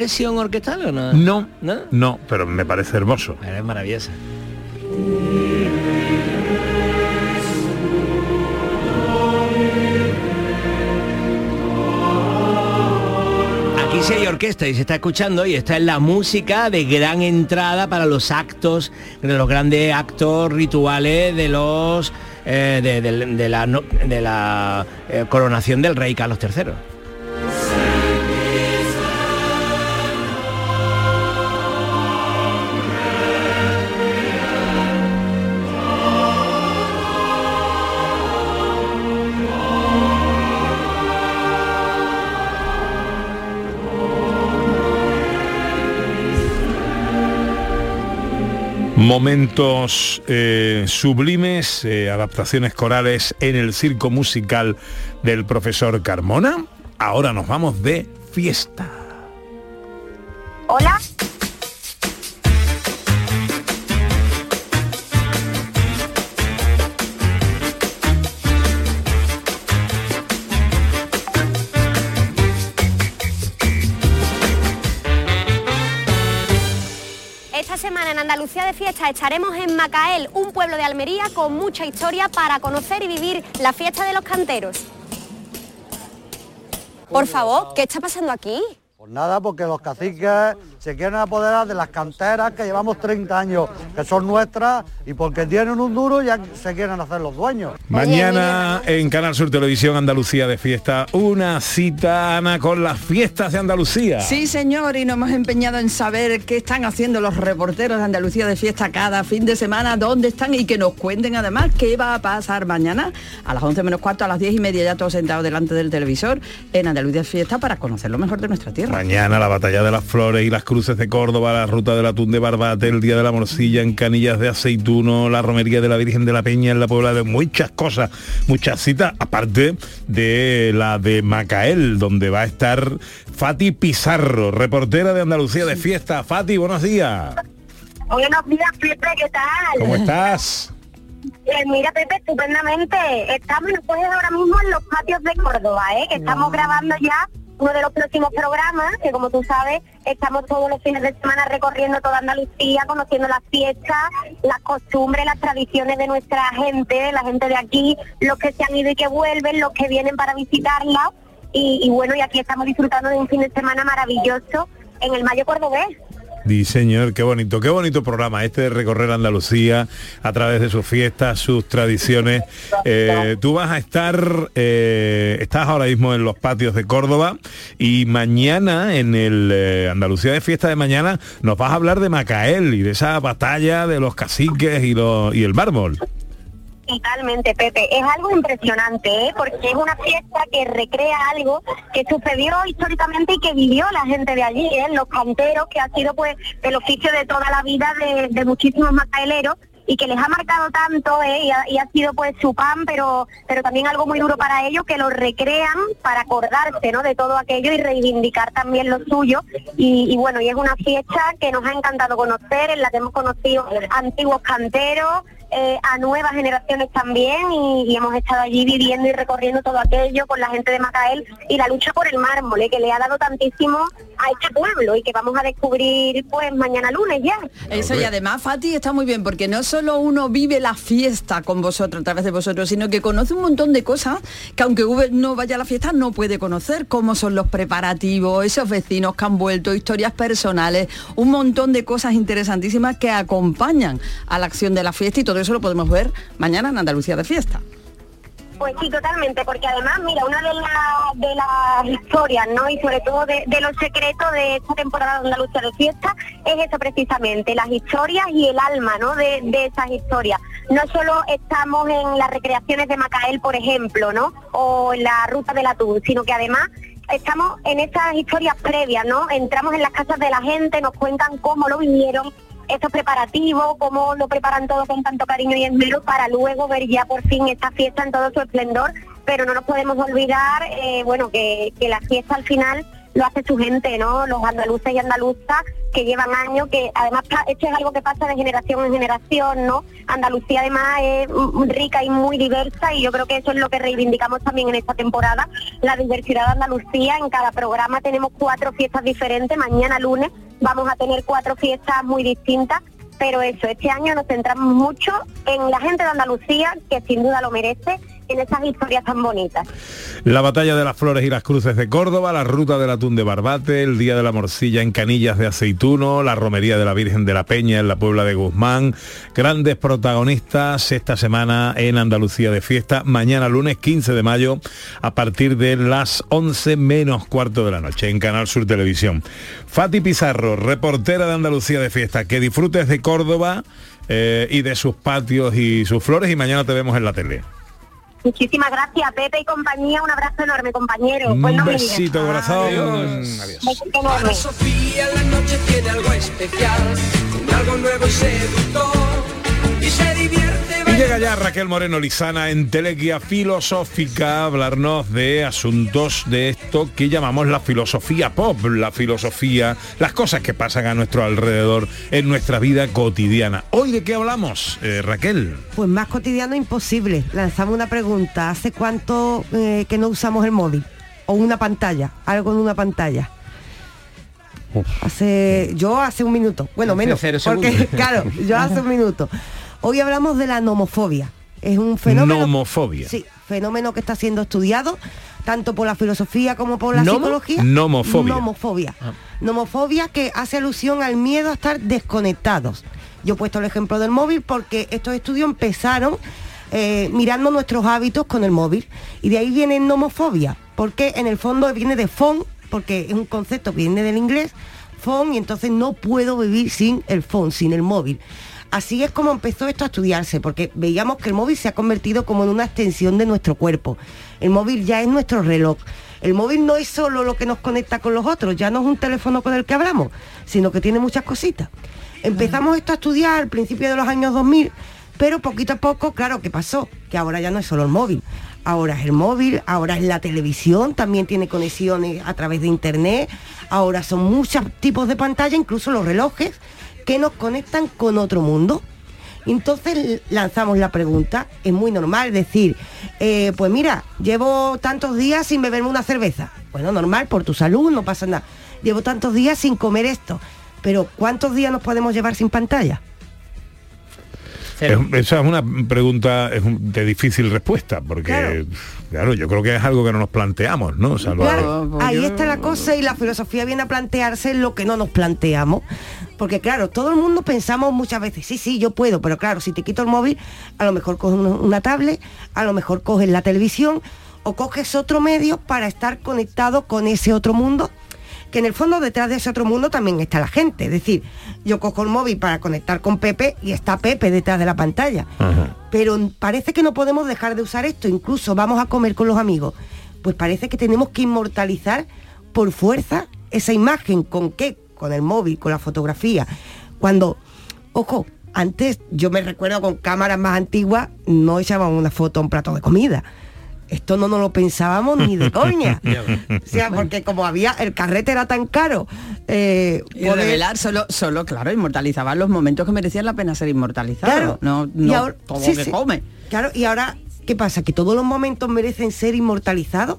Versión orquestal o no? No, ¿No? no, pero me parece hermoso. Es maravillosa. Aquí sí hay orquesta y se está escuchando y esta es la música de gran entrada para los actos, de los grandes actos rituales de los eh, de, de- de la, no- de la eh, coronación del rey Carlos III. Momentos eh, sublimes, eh, adaptaciones corales en el circo musical del profesor Carmona. Ahora nos vamos de fiesta. Hola. En Andalucía de fiesta estaremos en Macael, un pueblo de Almería con mucha historia para conocer y vivir la fiesta de los canteros. Por favor, ¿qué está pasando aquí? Pues nada, porque los caciques se quieren apoderar de las canteras que llevamos 30 años, que son nuestras, y porque tienen un duro ya se quieren hacer los dueños. Mañana en Canal Sur Televisión Andalucía de fiesta, una cita, Ana, con las fiestas de Andalucía. Sí, señor, y nos hemos empeñado en saber qué están haciendo los reporteros de Andalucía de fiesta cada fin de semana, dónde están y que nos cuenten además qué va a pasar mañana a las 11 menos cuarto, a las 10 y media, ya todos sentados delante del televisor en Andalucía de fiesta para conocer lo mejor de nuestra tierra. Mañana la batalla de las flores y las cruces de Córdoba, la ruta del atún de Barbate, el día de la morcilla en Canillas de Aceituno, la romería de la Virgen de la Peña en la Puebla de muchas cosas, muchas citas, aparte de la de Macael, donde va a estar Fati Pizarro, reportera de Andalucía de fiesta. Fati, buenos días. Buenos días, Pepe, ¿qué tal? ¿Cómo estás? Pues mira, Pepe, estupendamente. Estamos pues ahora mismo en los patios de Córdoba, ¿eh? que estamos grabando ya uno de los próximos programas, que como tú sabes, estamos todos los fines de semana recorriendo toda Andalucía, conociendo las fiestas, las costumbres, las tradiciones de nuestra gente, la gente de aquí, los que se han ido y que vuelven, los que vienen para visitarla. Y, y bueno, y aquí estamos disfrutando de un fin de semana maravilloso en el Mayo Cordobés. Sí, señor, qué bonito, qué bonito programa este de recorrer Andalucía a través de sus fiestas, sus tradiciones. Eh, tú vas a estar, eh, estás ahora mismo en los patios de Córdoba y mañana en el eh, Andalucía de fiesta de mañana nos vas a hablar de Macael y de esa batalla de los caciques y, los, y el mármol. Totalmente, Pepe. Es algo impresionante, ¿eh? porque es una fiesta que recrea algo que sucedió históricamente y que vivió la gente de allí, ¿eh? los canteros, que ha sido pues el oficio de toda la vida de, de muchísimos macaeleros y que les ha marcado tanto ¿eh? y, ha, y ha sido pues su pan, pero, pero también algo muy duro para ellos, que lo recrean para acordarse ¿no? de todo aquello y reivindicar también lo suyo. Y, y bueno, y es una fiesta que nos ha encantado conocer, en la que hemos conocido antiguos canteros, eh, a nuevas generaciones también y, y hemos estado allí viviendo y recorriendo todo aquello con la gente de Macael y la lucha por el mármol, eh, que le ha dado tantísimo a este pueblo y que vamos a descubrir pues mañana lunes ya. Eso y además, Fati, está muy bien, porque no solo uno vive la fiesta con vosotros, a través de vosotros, sino que conoce un montón de cosas que aunque no vaya a la fiesta no puede conocer, cómo son los preparativos, esos vecinos que han vuelto, historias personales, un montón de cosas interesantísimas que acompañan a la acción de la fiesta y todo eso lo podemos ver mañana en Andalucía de fiesta. Pues sí, totalmente, porque además, mira, una de, la- de las historias, ¿no? Y sobre todo de, de los secretos de esta temporada de Andalucía de Fiesta es eso precisamente, las historias y el alma, ¿no? De, de esas historias. No solo estamos en las recreaciones de Macael, por ejemplo, ¿no? O en la ruta del atún, sino que además estamos en esas historias previas, ¿no? Entramos en las casas de la gente, nos cuentan cómo lo vivieron, estos preparativos, cómo lo preparan todo con tanto cariño y esmero para luego ver ya por fin esta fiesta en todo su esplendor, pero no nos podemos olvidar, eh, bueno, que, la fiesta al final lo hace su gente, ¿no? Los andaluces y andaluzas que llevan años, que además esto es algo que pasa de generación en generación, ¿no? Andalucía además es rica y muy diversa y yo creo que eso es lo que reivindicamos también en esta temporada, la diversidad de Andalucía. En cada programa tenemos cuatro fiestas diferentes, mañana lunes vamos a tener cuatro fiestas muy distintas, pero eso, este año nos centramos mucho en la gente de Andalucía, que sin duda lo merece, en esas historias tan bonitas. La batalla de las flores y las cruces de Córdoba, la ruta del atún de Barbate, el día de la morcilla en Canillas de Aceituno, la romería de la Virgen de la Peña en la Puebla de Guzmán. Grandes protagonistas esta semana en Andalucía de fiesta, mañana lunes 15 de mayo a partir de las 11 menos cuarto de la noche en Canal Sur Televisión. Fati Pizarro, reportera de Andalucía de fiesta, que disfrutes de Córdoba eh, y de sus patios y sus flores y mañana te vemos en la tele. Muchísimas gracias, Pepe y compañía. Un abrazo enorme, compañero. Un no me digas. besito, corazón. Adiós. Besito enorme. Sofía la noche tiene algo especial, con algo nuevo y seductor, y se divierte. Llega ya Raquel Moreno Lizana en Teleguía Filosófica a hablarnos de asuntos de esto que llamamos la filosofía pop, la filosofía, las cosas que pasan a nuestro alrededor en nuestra vida cotidiana. ¿Hoy de qué hablamos, eh, Raquel? Pues más cotidiano imposible. Lanzamos una pregunta. ¿Hace cuánto eh, que no usamos el móvil? O una pantalla, algo en una pantalla. Hace, yo hace un minuto, bueno menos, cero porque segundos. claro, yo hace un minuto. Hoy hablamos de la nomofobia. Es un fenómeno, Nomofobia. sí, fenómeno que está siendo estudiado tanto por la filosofía como por la ¿Nomo? psicología. Nomofobia. Nomofobia. Nomofobia que hace alusión al miedo a estar desconectados. Yo he puesto el ejemplo del móvil porque estos estudios empezaron eh, mirando nuestros hábitos con el móvil. Y de ahí viene nomofobia, porque en el fondo viene de phone, porque es un concepto que viene del inglés, phone, y entonces no puedo vivir sin el phone, sin el móvil. Así es como empezó esto a estudiarse, porque veíamos que el móvil se ha convertido como en una extensión de nuestro cuerpo. El móvil ya es nuestro reloj. El móvil no es solo lo que nos conecta con los otros, ya no es un teléfono con el que hablamos, sino que tiene muchas cositas. Empezamos esto a estudiar al principio de los años 2000, pero poquito a poco, claro, ¿qué pasó? Que ahora ya no es solo el móvil. Ahora es el móvil, ahora es la televisión, también tiene conexiones a través de internet, ahora son muchos tipos de pantalla, incluso los relojes, que nos conectan con otro mundo. Entonces lanzamos la pregunta, es muy normal decir, eh, pues mira, llevo tantos días sin beberme una cerveza. Bueno, normal, por tu salud, no pasa nada. Llevo tantos días sin comer esto. Pero ¿cuántos días nos podemos llevar sin pantalla? Es- esa es una pregunta es un- de difícil respuesta, porque, claro. yo creo que es algo que no nos planteamos, ¿no? Salvo- Claro, ahí está la cosa y la filosofía viene a plantearse lo que no nos planteamos. Porque claro, todo el mundo pensamos muchas veces, sí, sí, yo puedo, pero claro, si te quito el móvil, a lo mejor coges una, una tablet, a lo mejor coges la televisión o coges otro medio para estar conectado con ese otro mundo, que en el fondo detrás de ese otro mundo también está la gente. Es decir, yo cojo el móvil para conectar con Pepe y está Pepe detrás de la pantalla. Pero parece que no podemos dejar de usar esto, incluso vamos a comer con los amigos. Pues parece que tenemos que inmortalizar por fuerza esa imagen. ¿Con qué? Con el móvil, con la fotografía. Cuando, ojo, antes yo me recuerdo con cámaras más antiguas, no echaban una foto a un plato de comida. Esto no nos lo pensábamos ni de coña. O sea, porque como había, el carrete era tan caro. eh, Y poder- revelar solo, solo, claro, inmortalizaban los momentos que merecían la pena ser inmortalizados. Claro. No, Y no ahora- todo sí, que sí. come. Claro, y ahora, ¿qué pasa? ¿Que todos los momentos merecen ser inmortalizados?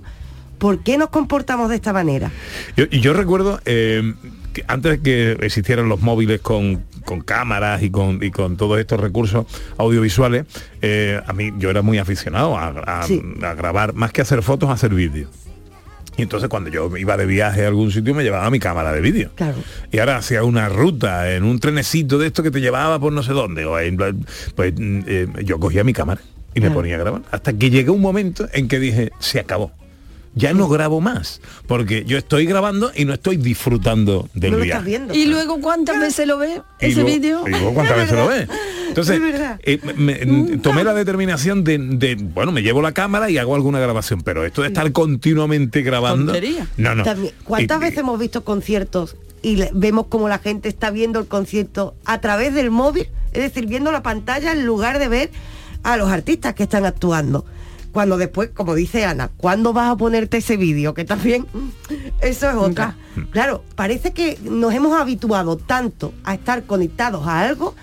¿Por qué nos comportamos de esta manera? Yo, y yo recuerdo que que antes de que existieran los móviles con, con cámaras y con, y con todos estos recursos audiovisuales, eh, a mí yo era muy aficionado a, a- Sí. a grabar, más que hacer fotos, a hacer vídeos. Y entonces cuando yo iba de viaje a algún sitio me llevaba mi cámara de vídeo. Claro. Y ahora hacía una ruta en un trenecito de esto que te llevaba por no sé dónde. O en- pues eh, yo cogía mi cámara y me Claro. ponía a grabar. Hasta que llegó un momento en que dije, se acabó. Ya no grabo más. Porque yo estoy grabando y no estoy disfrutando del no viaje. viendo. Y luego cuántas veces lo ve Y ese luego- vídeo. y luego cuántas veces lo ves. Entonces, eh, me- me- tomé la determinación de, de, bueno, me llevo la cámara y hago alguna grabación, pero esto de estar continuamente grabando. Tontería. No, no. También, ¿Cuántas Y- veces hemos visto conciertos y le- vemos como la gente está viendo el concierto a través del móvil? Es decir, viendo la pantalla en lugar de ver a los artistas que están actuando. Cuando después, como dice Ana, ¿cuándo vas a ponerte ese vídeo? Que también eso es otra. Claro, parece que nos hemos habituado tanto a estar conectados a algo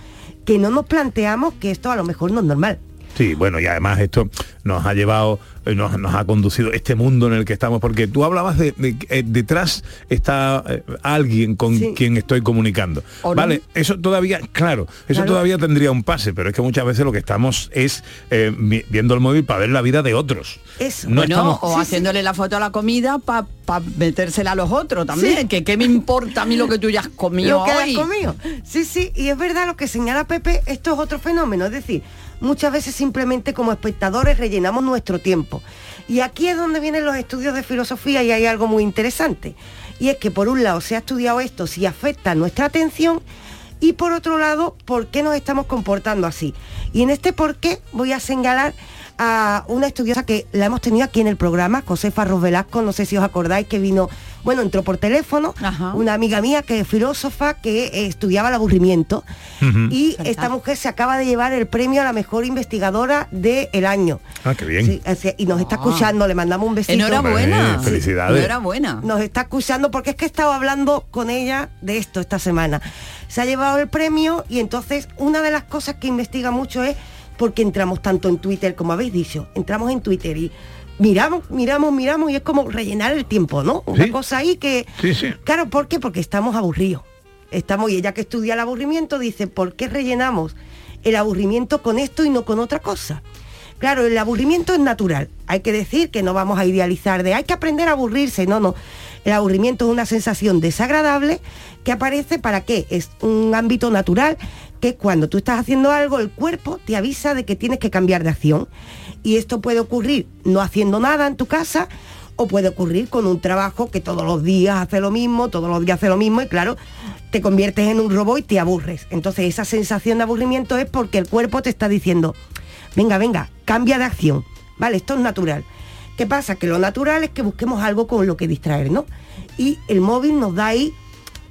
que no nos planteamos que esto a lo mejor no es normal. Sí, bueno, y además esto nos ha llevado, eh, nos, nos ha conducido este mundo en el que estamos, porque tú hablabas de, de que, eh, detrás está eh, alguien con Sí. quien estoy comunicando. ¿O no? Vale, eso todavía, claro, eso Claro. todavía tendría un pase, pero es que muchas veces lo que estamos es eh, viendo el móvil para ver la vida de otros. Eso. No Bueno, estamos- o haciéndole la foto a la comida para metérsela a los otros también. Que qué me importa a mí lo que tú ya has comido lo que hoy. comido. Sí, sí, y es verdad lo que señala Pepe, esto es otro fenómeno, es decir, muchas veces simplemente como espectadores rellenamos nuestro tiempo. Y aquí es donde vienen los estudios de filosofía y hay algo muy interesante. Y es que por un lado se ha estudiado esto si afecta nuestra atención y por otro lado, ¿por qué nos estamos comportando así? Y en este por qué voy a señalar a una estudiosa que la hemos tenido aquí en el programa, Josefa Ros Velasco, no sé si os acordáis que vino, bueno, entró por teléfono, una amiga mía que es filósofa que eh, estudiaba el aburrimiento y esta mujer se acaba de llevar el premio a la mejor investigadora del año. Ah, qué bien. Sí, así- y nos está escuchando, le mandamos un besito. Enhorabuena. Felicidades. Enhorabuena. Nos está escuchando porque es que he estado hablando con ella de esto esta semana. Se ha llevado el premio y entonces una de las cosas que investiga mucho es porque entramos tanto en Twitter, como habéis dicho, entramos en Twitter y miramos, miramos, miramos y es como rellenar el tiempo, ¿no? Una Sí. cosa ahí que... Sí, sí. Claro, ¿por qué? Porque estamos aburridos. Estamos, y ella que estudia el aburrimiento dice, ¿por qué rellenamos el aburrimiento con esto y no con otra cosa? Claro, el aburrimiento es natural. Hay que decir que no vamos a idealizar de hay que aprender a aburrirse. No, no. El aburrimiento es una sensación desagradable que aparece para qué? Es un ámbito natural que cuando tú estás haciendo algo, el cuerpo te avisa de que tienes que cambiar de acción. Y esto puede ocurrir no haciendo nada en tu casa o puede ocurrir con un trabajo que todos los días hace lo mismo, todos los días hace lo mismo y claro, te conviertes en un robot y te aburres. Entonces esa sensación de aburrimiento es porque el cuerpo te está diciendo, venga, venga, cambia de acción. Vale, esto es natural. ¿Qué pasa? Que lo natural es que busquemos algo con lo que distraernos. Y el móvil nos da ahí,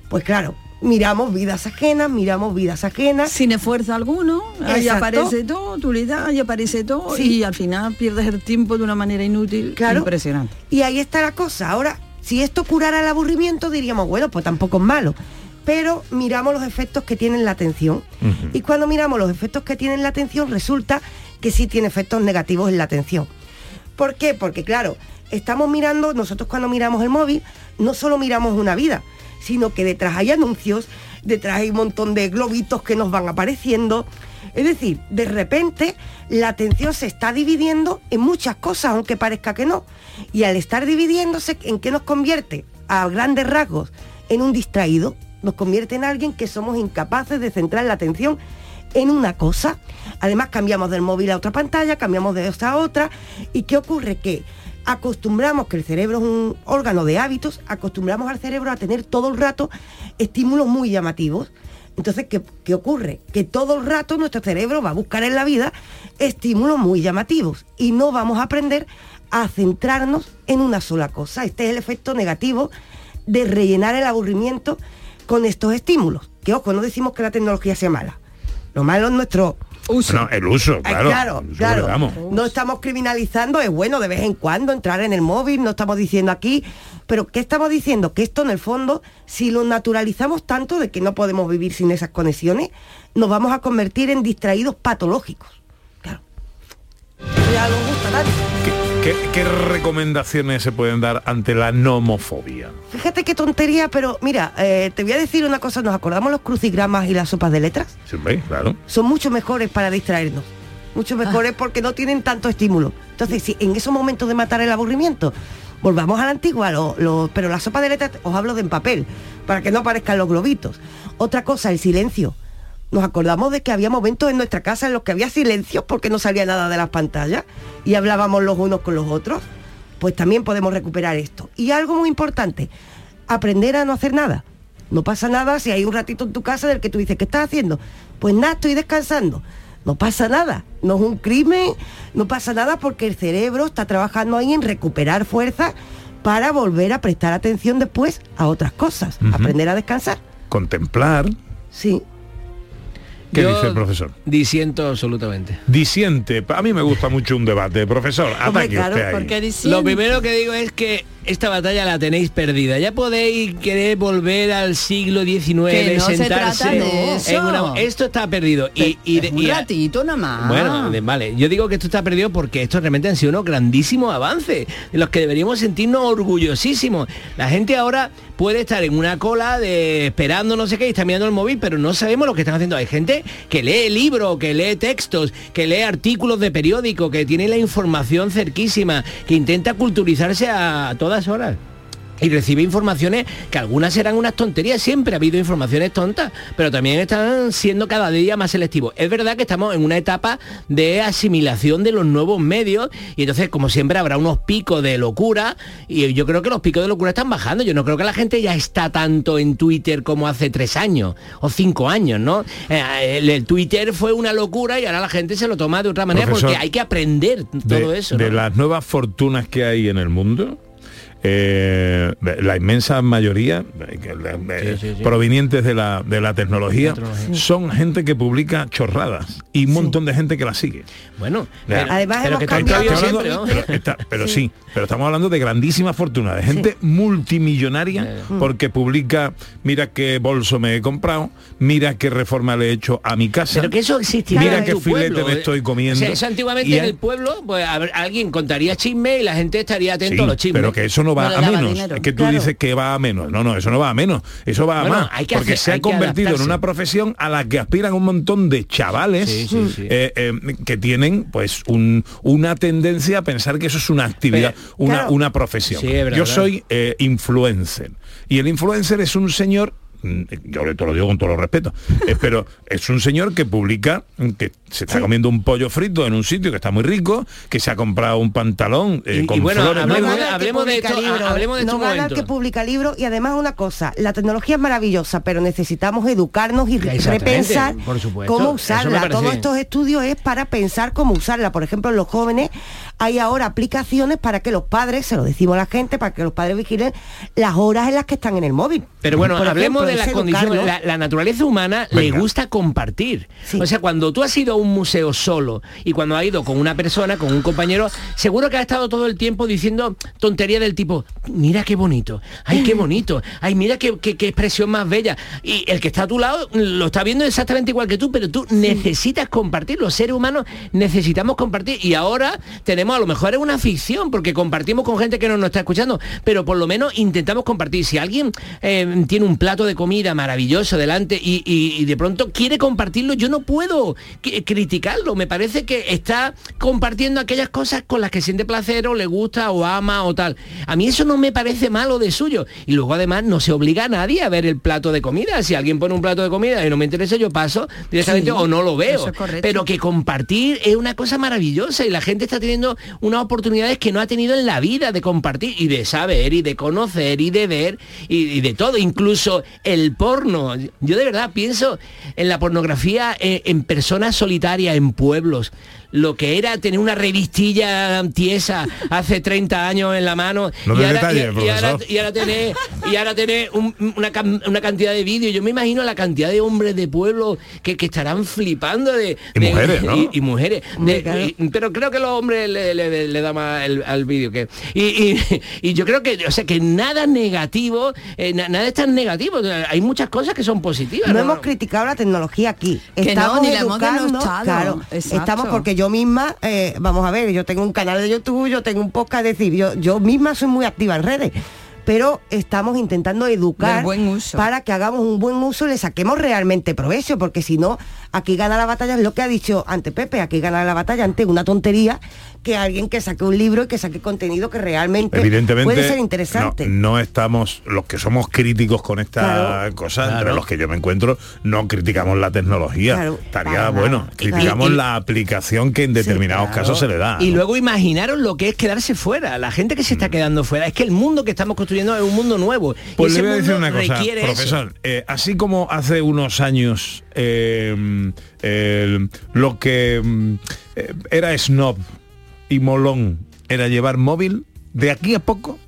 pues claro, miramos vidas ajenas, miramos vidas ajenas. Sin esfuerzo alguno, ahí Exacto. aparece todo, tú le das, ahí aparece todo Sí. y al final pierdes el tiempo de una manera inútil. Claro. Impresionante. Y ahí está la cosa. Ahora, si esto curara el aburrimiento, diríamos, bueno, pues tampoco es malo. Pero miramos los efectos que tienen la atención. Y cuando miramos los efectos que tienen la atención, resulta que sí tiene efectos negativos en la atención. ¿Por qué? Porque claro, estamos mirando, nosotros cuando miramos el móvil, no solo miramos una vida, sino que detrás hay anuncios, detrás hay un montón de globitos que nos van apareciendo. Es decir, de repente la atención se está dividiendo en muchas cosas, aunque parezca que no. Y al estar dividiéndose, ¿en qué nos convierte? A grandes rasgos, en un distraído. Nos convierte en alguien que somos incapaces de centrar la atención en una cosa. Además cambiamos del móvil a otra pantalla, cambiamos de esta a otra. ¿Y qué ocurre? Que acostumbramos, que el cerebro es un órgano de hábitos, acostumbramos al cerebro a tener todo el rato estímulos muy llamativos. Entonces, ¿qué, qué ocurre? Que todo el rato nuestro cerebro va a buscar en la vida estímulos muy llamativos y no vamos a aprender a centrarnos en una sola cosa. Este es el efecto negativo de rellenar el aburrimiento con estos estímulos. Que ojo, no decimos que la tecnología sea mala. Lo malo es nuestro uso. No, el uso, claro. claro, uso. No estamos criminalizando, es bueno de vez en cuando entrar en el móvil, no estamos diciendo aquí, pero ¿qué estamos diciendo? Que esto en el fondo, si lo naturalizamos tanto de que no podemos vivir sin esas conexiones, nos vamos a convertir en distraídos patológicos. Claro. Ya gusta tanto. ¿Qué, qué recomendaciones se pueden dar ante la nomofobia? Fíjate qué tontería, pero mira, eh, te voy a decir una cosa, ¿nos acordamos los crucigramas y las sopas de letras? Sí, claro. son mucho mejores para distraernos. Mucho mejores porque no tienen tanto estímulo. Entonces, si en esos momentos de matar el aburrimiento, volvamos a la antigua, lo- lo- pero la sopa de letras os hablo de en papel, para que no aparezcan los globitos. Otra cosa, el silencio. Nos acordamos de que había momentos en nuestra casa en los que había silencio porque no salía nada de las pantallas y hablábamos los unos con los otros. Pues también podemos recuperar esto. Y algo muy importante, aprender a no hacer nada. No pasa nada si hay un ratito en tu casa del que tú dices, ¿qué estás haciendo? Pues nada, estoy descansando. No pasa nada, no es un crimen, no pasa nada porque el cerebro está trabajando ahí en recuperar fuerza para volver a prestar atención después a otras cosas, aprender a descansar. Contemplar. Sí. ¿Qué Yo dice el profesor? Disiento absolutamente. Disiente. A mí me gusta mucho un debate. Profesor, ataque usted ahí. Lo primero que digo es que esta batalla la tenéis perdida. Ya podéis querer volver al siglo XIX, no sentarse trata de eso. en una- Esto está perdido. Y, y, Es un y- ratito nada más. Bueno, vale, yo digo que esto está perdido porque estos realmente han sido unos grandísimos avances, de los que deberíamos sentirnos orgullosísimos. La gente ahora puede estar en una cola de esperando no sé qué y está mirando el móvil, pero no sabemos lo que están haciendo. Hay gente que lee libros, que lee textos, que lee artículos de periódico, que tiene la información cerquísima, que intenta culturizarse a horas y recibe informaciones que algunas serán unas tonterías, siempre ha habido informaciones tontas, pero también están siendo cada día más selectivos. Es verdad que estamos en una etapa de asimilación de los nuevos medios y entonces como siempre habrá unos picos de locura y yo creo que los picos de locura están bajando. Yo no creo que la gente ya está tanto en Twitter como hace tres años o cinco años, ¿no? Eh, El, el Twitter fue una locura y ahora la gente se lo toma de otra manera Profesor, porque hay que aprender de, todo eso. de las nuevas fortunas que hay en el mundo, eh, la inmensa mayoría eh, eh, sí, sí. provenientes de la, de la tecnología, son gente que publica chorradas y un montón de gente que la sigue. Bueno, pero- Además pero hemos cambiado habido siempre. Pero, está- pero sí. pero estamos hablando de grandísima fortuna, de gente multimillonaria porque publica, mira qué bolso me he comprado, mira qué reforma le he hecho a mi casa. Pero que eso existía Mira en qué tu filete pueblo. me estoy comiendo. O sea, eso antiguamente Y en hay- el pueblo, pues a ver, alguien contaría chisme y la gente estaría atento Sí, a los chismes. pero que eso no va le a menos. dinero. Es que tú Claro. dices que va a menos. No, no, eso no va a menos. Eso va a más. hay que porque hacer- se ha convertido en una profesión a la que aspiran un montón de chavales Sí, sí, sí. eh, eh, que tienen pues un- una tendencia a pensar que eso es una actividad, Pero, una, claro. una profesión. Sí, es verdad, Yo soy eh, influencer. Y el influencer es un señor yo te lo digo con todo los respeto, eh, pero es un señor que publica mm, que se está comiendo un pollo frito en un sitio que está muy rico, que se ha comprado un pantalón eh, Y- y con bueno, flores. hablemos ¿no? de- hablemos de publica esto, libros, hablemos de esto no gana el que publica libros y además una cosa, la tecnología es maravillosa, pero necesitamos educarnos y repensar por supuesto, cómo usarla. parece Todos estos estudios es para pensar cómo usarla. Por ejemplo, en los jóvenes hay ahora aplicaciones para que los padres, se lo decimos a la gente, para que los padres vigilen las horas en las que están en el móvil. Pero bueno, Por hablemos ejemplo, de la es condición. educarlos. La, la naturaleza humana le gusta compartir. O sea, cuando tú has ido a un museo solo y cuando has ido con una persona, con un compañero, seguro que has estado todo el tiempo diciendo tontería del tipo, mira qué bonito, ay qué bonito, ay mira qué, qué- qué expresión más bella. Y el que está a tu lado lo está viendo exactamente igual que tú, pero tú necesitas compartir. Los seres humanos necesitamos compartir. Y ahora tenemos, a lo mejor es una ficción, porque compartimos con gente que no nos está escuchando, pero por lo menos intentamos compartir. Si alguien eh, tiene un plato de comida maravilloso delante y, y- y de pronto quiere compartirlo, yo no puedo criticarlo. Me parece que está compartiendo aquellas cosas con las que siente placer o le gusta o ama o tal. A mí eso no me parece malo de suyo. Y luego además no se obliga a nadie a ver el plato de comida. Si alguien pone un plato de comida y no me interesa, yo paso directamente Sí, o no lo veo. es. Pero que compartir es una cosa maravillosa y la gente está teniendo unas oportunidades que no ha tenido en la vida de compartir y de saber y de conocer y de ver y, y de todo, incluso el porno. Yo de verdad pienso en la pornografía en, en personas solitarias, en pueblos. Lo que era tener una revistilla tiesa hace 30 años en la mano No y, ahora, detalles, y- y ahora- profesor. y ahora tener y ahora tener un- una, una cantidad de vídeos yo me imagino la cantidad de hombres de pueblo que, que estarán flipando de Y de- mujeres, ¿no? y, y mujeres De- y- pero creo que los hombres le, le- le da más el- al vídeo que y, y- y yo creo que o sea que nada negativo eh, na- nada es tan negativo hay muchas cosas que son positivas No ¿no? hemos criticado la tecnología aquí. Que no, Estamos ni la hemos educando, claro, estamos porque yo misma, eh, vamos a ver, yo tengo un canal de YouTube, yo tengo un podcast, es decir, yo, yo misma soy muy activa en redes. Pero estamos intentando educar buen uso. para que hagamos un buen uso y le saquemos realmente provecho, porque si no, aquí gana la batalla, es lo que ha dicho antes Pepe, aquí gana la batalla ante una tontería que alguien que saque un libro y que saque contenido que realmente Evidentemente puede ser interesante. No, no estamos, los que somos críticos con esta Claro. cosa, entre Claro. los que yo me encuentro, no criticamos la tecnología. Claro, Estaría para bueno, criticamos Y- la aplicación que en determinados Claro. casos se le da. Y ¿no? luego imaginaros lo que es quedarse fuera, la gente que se está quedando fuera. Es que el mundo que estamos construyendo es un mundo nuevo. Pues le voy a decir una cosa, profesor. eh, así como hace unos años eh, el- lo que mm, eh, era snob y molón era llevar móvil, de aquí a poco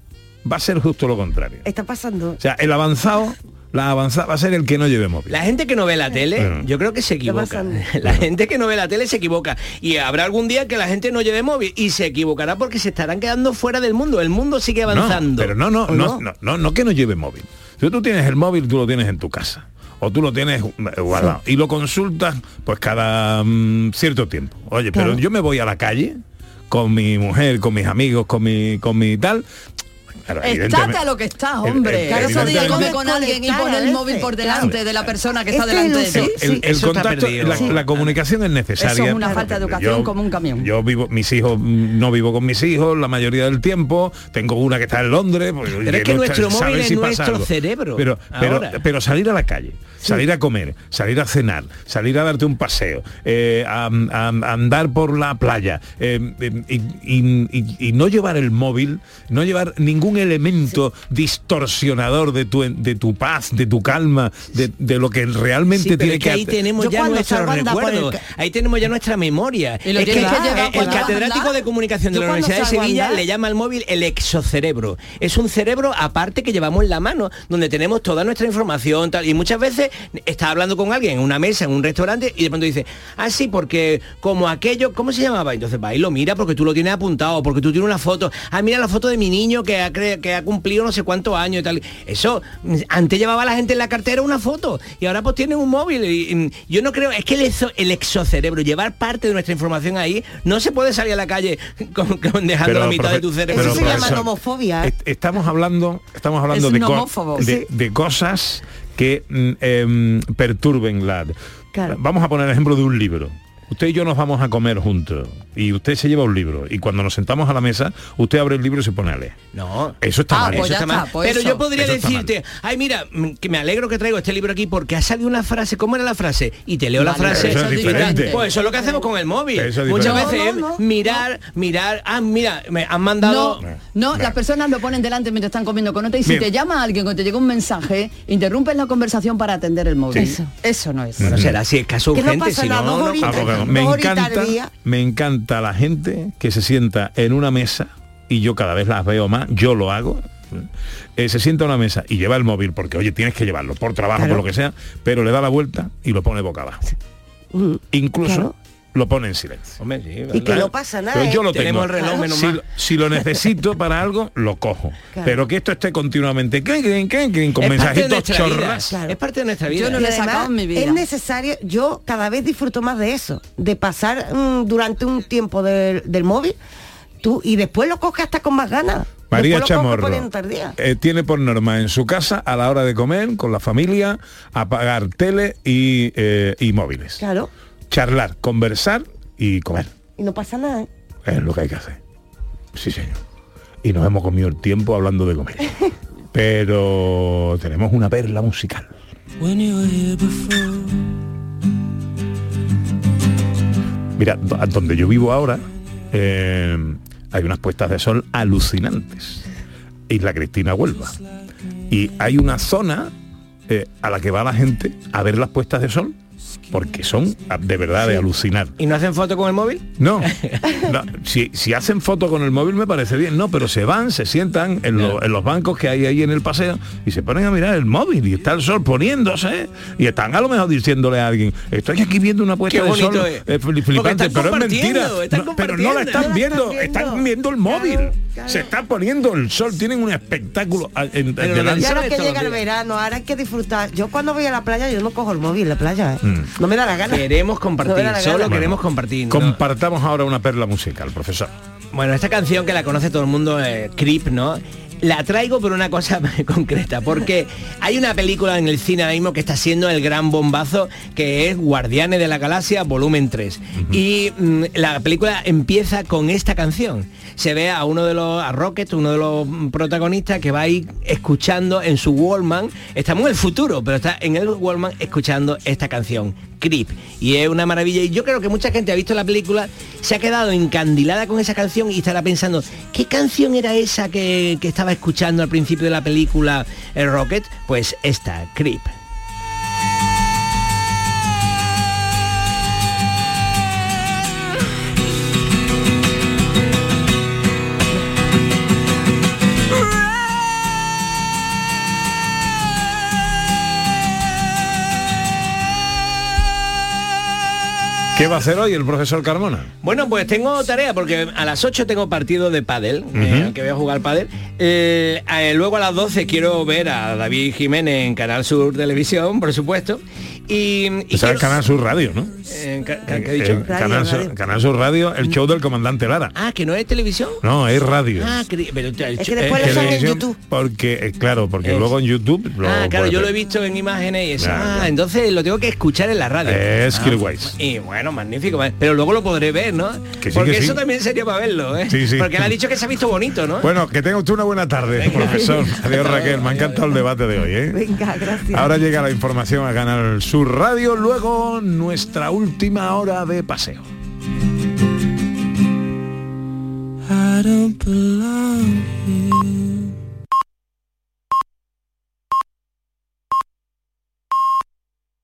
va a ser justo lo contrario. Está pasando. O sea, el avanzado la avanzada va a ser el que no lleve móvil. La gente que no ve la tele, Bueno. yo creo que se equivoca. La gente que no ve la tele se equivoca. Y habrá algún día que la gente no lleve móvil y se equivocará porque se estarán quedando fuera del mundo. El mundo sigue avanzando. No, pero no, no, ¿O no, no, no, no que no lleve móvil. Si tú tienes el móvil, tú lo tienes en tu casa. O tú lo tienes eh, guardado. Y lo consultas pues cada mm, cierto tiempo. Oye, pero yo me voy a la calle con mi mujer, con mis amigos, con mi, con mi tal. Claro, Estate a lo que estás, hombre. el- Claro, eso de come con alguien y poner el móvil por delante de la persona que está delante de ti. el, el- el contacto, la, la comunicación es necesaria. Eso es una falta de educación Yo- como un camión. Yo vivo, mis hijos, no vivo con mis hijos la mayoría del tiempo. Tengo una que está en Londres. pues, Pero es que no nuestro sabe móvil es si nuestro algo. cerebro, Pero, pero, pero salir a la calle, salir a comer, salir a cenar, salir a darte un paseo, eh, a, a- a andar por la playa eh, eh, y, y- y- y no llevar el móvil, no llevar ningún elemento distorsionador de tu, de tu paz, de tu calma, de, de lo que realmente Sí, tiene es que ahí tenemos ya nuestros recuerdos, ahí tenemos ya nuestra memoria. Es que que el- catedrático de comunicación de la Universidad de Sevilla le llama al móvil el exocerebro. Es un cerebro aparte que llevamos en la mano, donde tenemos toda nuestra información tal, y muchas veces está hablando con alguien en una mesa, en un restaurante, y de pronto dice, ah, sí, porque como aquello, ¿cómo se llamaba? Entonces va y lo mira porque tú lo tienes apuntado, porque tú tienes una foto. Ah, mira la foto de mi niño que ha, que ha cumplido no sé cuántos años y tal. Eso, antes llevaba la gente en la cartera una foto y ahora pues tienen un móvil. Y, yo no creo, es que el, exo- el exocerebro, llevar parte de nuestra información ahí, no se puede salir a la calle con, con dejando Pero, la mitad profe- de tu cerebro. Eso se llama nomofobia. ¿eh? Est- Estamos hablando, estamos hablando Es de, co- de, cosas que mm, em, perturben la. Claro. Vamos a poner el ejemplo de un libro. Usted y yo nos vamos a comer juntos y usted se lleva un libro y cuando nos sentamos a la mesa usted abre el libro y se pone a leer. No. Eso está Ah, mal. pues Eso está está, mal. pues Pero eso. yo podría Eso decirte, ay mira, mm, que me alegro que traigo este libro aquí porque ha salido una frase, ¿cómo era la frase? Y te leo la frase. eso es diferente. Pues eso es lo que hacemos con el móvil. Eso es Muchas veces No, no, es no, mirar, mirar, ah, mira, me han mandado. No, no, las personas lo ponen delante mientras están comiendo con otra y si Bien. te llama alguien o te llega un mensaje, interrumpes la conversación para atender el móvil. Sí. Eso no es. No será así, es caso urgente, si no, no- me encanta, me encanta la gente que se sienta en una mesa y yo cada vez las veo más, yo lo hago. eh, se sienta a una mesa y lleva el móvil porque oye tienes que llevarlo por trabajo por lo que sea pero le da la vuelta y lo pone boca abajo Mm, incluso Claro. Lo pone en silencio Hombre, sí, Y que no pasa nada. Pero yo ¿eh? lo Tenemos tengo. el reloj, menos si, mal. si lo necesito para algo, lo cojo. Claro. Pero que esto esté continuamente clink, clink, clink, con Es de mensajitos chorras. Claro. Es parte de nuestra vida. Yo no lo he además, sacado en mi vida. Es necesario, yo cada vez disfruto más de eso, de pasar mm, durante un tiempo del, del móvil, tú y después lo coges hasta con más ganas. María Chamorro eh, tiene por norma en su casa a la hora de comer con la familia apagar tele y, eh, y móviles. Claro. Charlar, conversar y comer. Y no pasa nada. ¿eh? Es lo que hay que hacer. Sí, señor. Y nos hemos comido el tiempo hablando de comer. Pero tenemos una perla musical. When you were here before. Mira, do- donde yo vivo ahora eh, hay unas puestas de sol alucinantes. Isla Cristina Huelva. Y hay una zona eh, a la que va la gente a ver las puestas de sol porque son ah, de verdad de alucinar. ¿Y no hacen foto con el móvil? No, no, si, si hacen foto con el móvil me parece bien, no, pero se van, se sientan en, lo- en los bancos que hay ahí en el paseo y se ponen a mirar el móvil y está el sol poniéndose y están a lo mejor diciéndole a alguien, estoy aquí viendo una puesta Qué de bonito sol es. eh, Porque flipante, pero es mentira. No, pero no la están No la viendo, están viendo. están viendo el móvil. Se está poniendo el sol, tienen un espectáculo en, Pero delante. Y ahora Eso que llega el verano, ahora hay que disfrutar. Yo cuando voy a la playa, yo no cojo el móvil en la playa. ¿eh? Mm. No me da la gana. Queremos compartir, No solo queremos compartir. ¿no? Compartamos ahora una perla musical, profesor. Bueno, esta canción que la conoce todo el mundo, eh, Creep, ¿no? La traigo por una cosa concreta, porque hay una película en el cine ahora mismo que está siendo el gran bombazo, que es Guardianes de la Galaxia, volumen 3. Y mm, la película empieza con esta canción. Se ve a uno de los, a Rocket, uno de los protagonistas, que va ahí escuchando en su Wallman, estamos en el futuro, pero está en el Wallman escuchando esta canción, Creep. Y es una maravilla. Y yo creo que mucha gente ha visto la película, se ha quedado encandilada con esa canción y estará pensando, ¿qué canción era esa que, que estaba escuchando al principio de la película el Rocket? Pues esta, Creep. ¿Qué va a hacer hoy el profesor Carmona? Bueno, pues tengo tarea porque a las 8 tengo partido de pádel, eh, que voy a jugar pádel. Eh, eh, luego a las 12 quiero ver a David Jiménez en Canal Sur Televisión, por supuesto. Y, y Ese es quiero- Canal Sur Radio, ¿no? eh, ca- ca- ¿qué he dicho? El Canal, Sur, Canal Sur Radio, el show del comandante Lara. Ah, que no es televisión. No, es radio. Ah, pero el- Es que después eh, lo en YouTube. Porque, eh, claro, porque Es- luego en YouTube... lo Ah, claro, yo lo he visto en imágenes y eso. Claro, ah, claro. entonces lo tengo que escuchar en la radio. Es Ah, Skillwise. Y bueno, magnífico. Pero luego lo podré ver, ¿no? Que sí, Porque que sí. eso también sería para verlo, ¿eh? Sí, sí. Porque él ha dicho que se ha visto bonito, ¿no? Bueno, que tenga usted una buena tarde, profesor. Adiós Raquel, me ha encantado el debate de hoy, ¿eh? Venga, gracias. Ahora llega la información a Canal Sur Radio, luego nuestra última hora de paseo.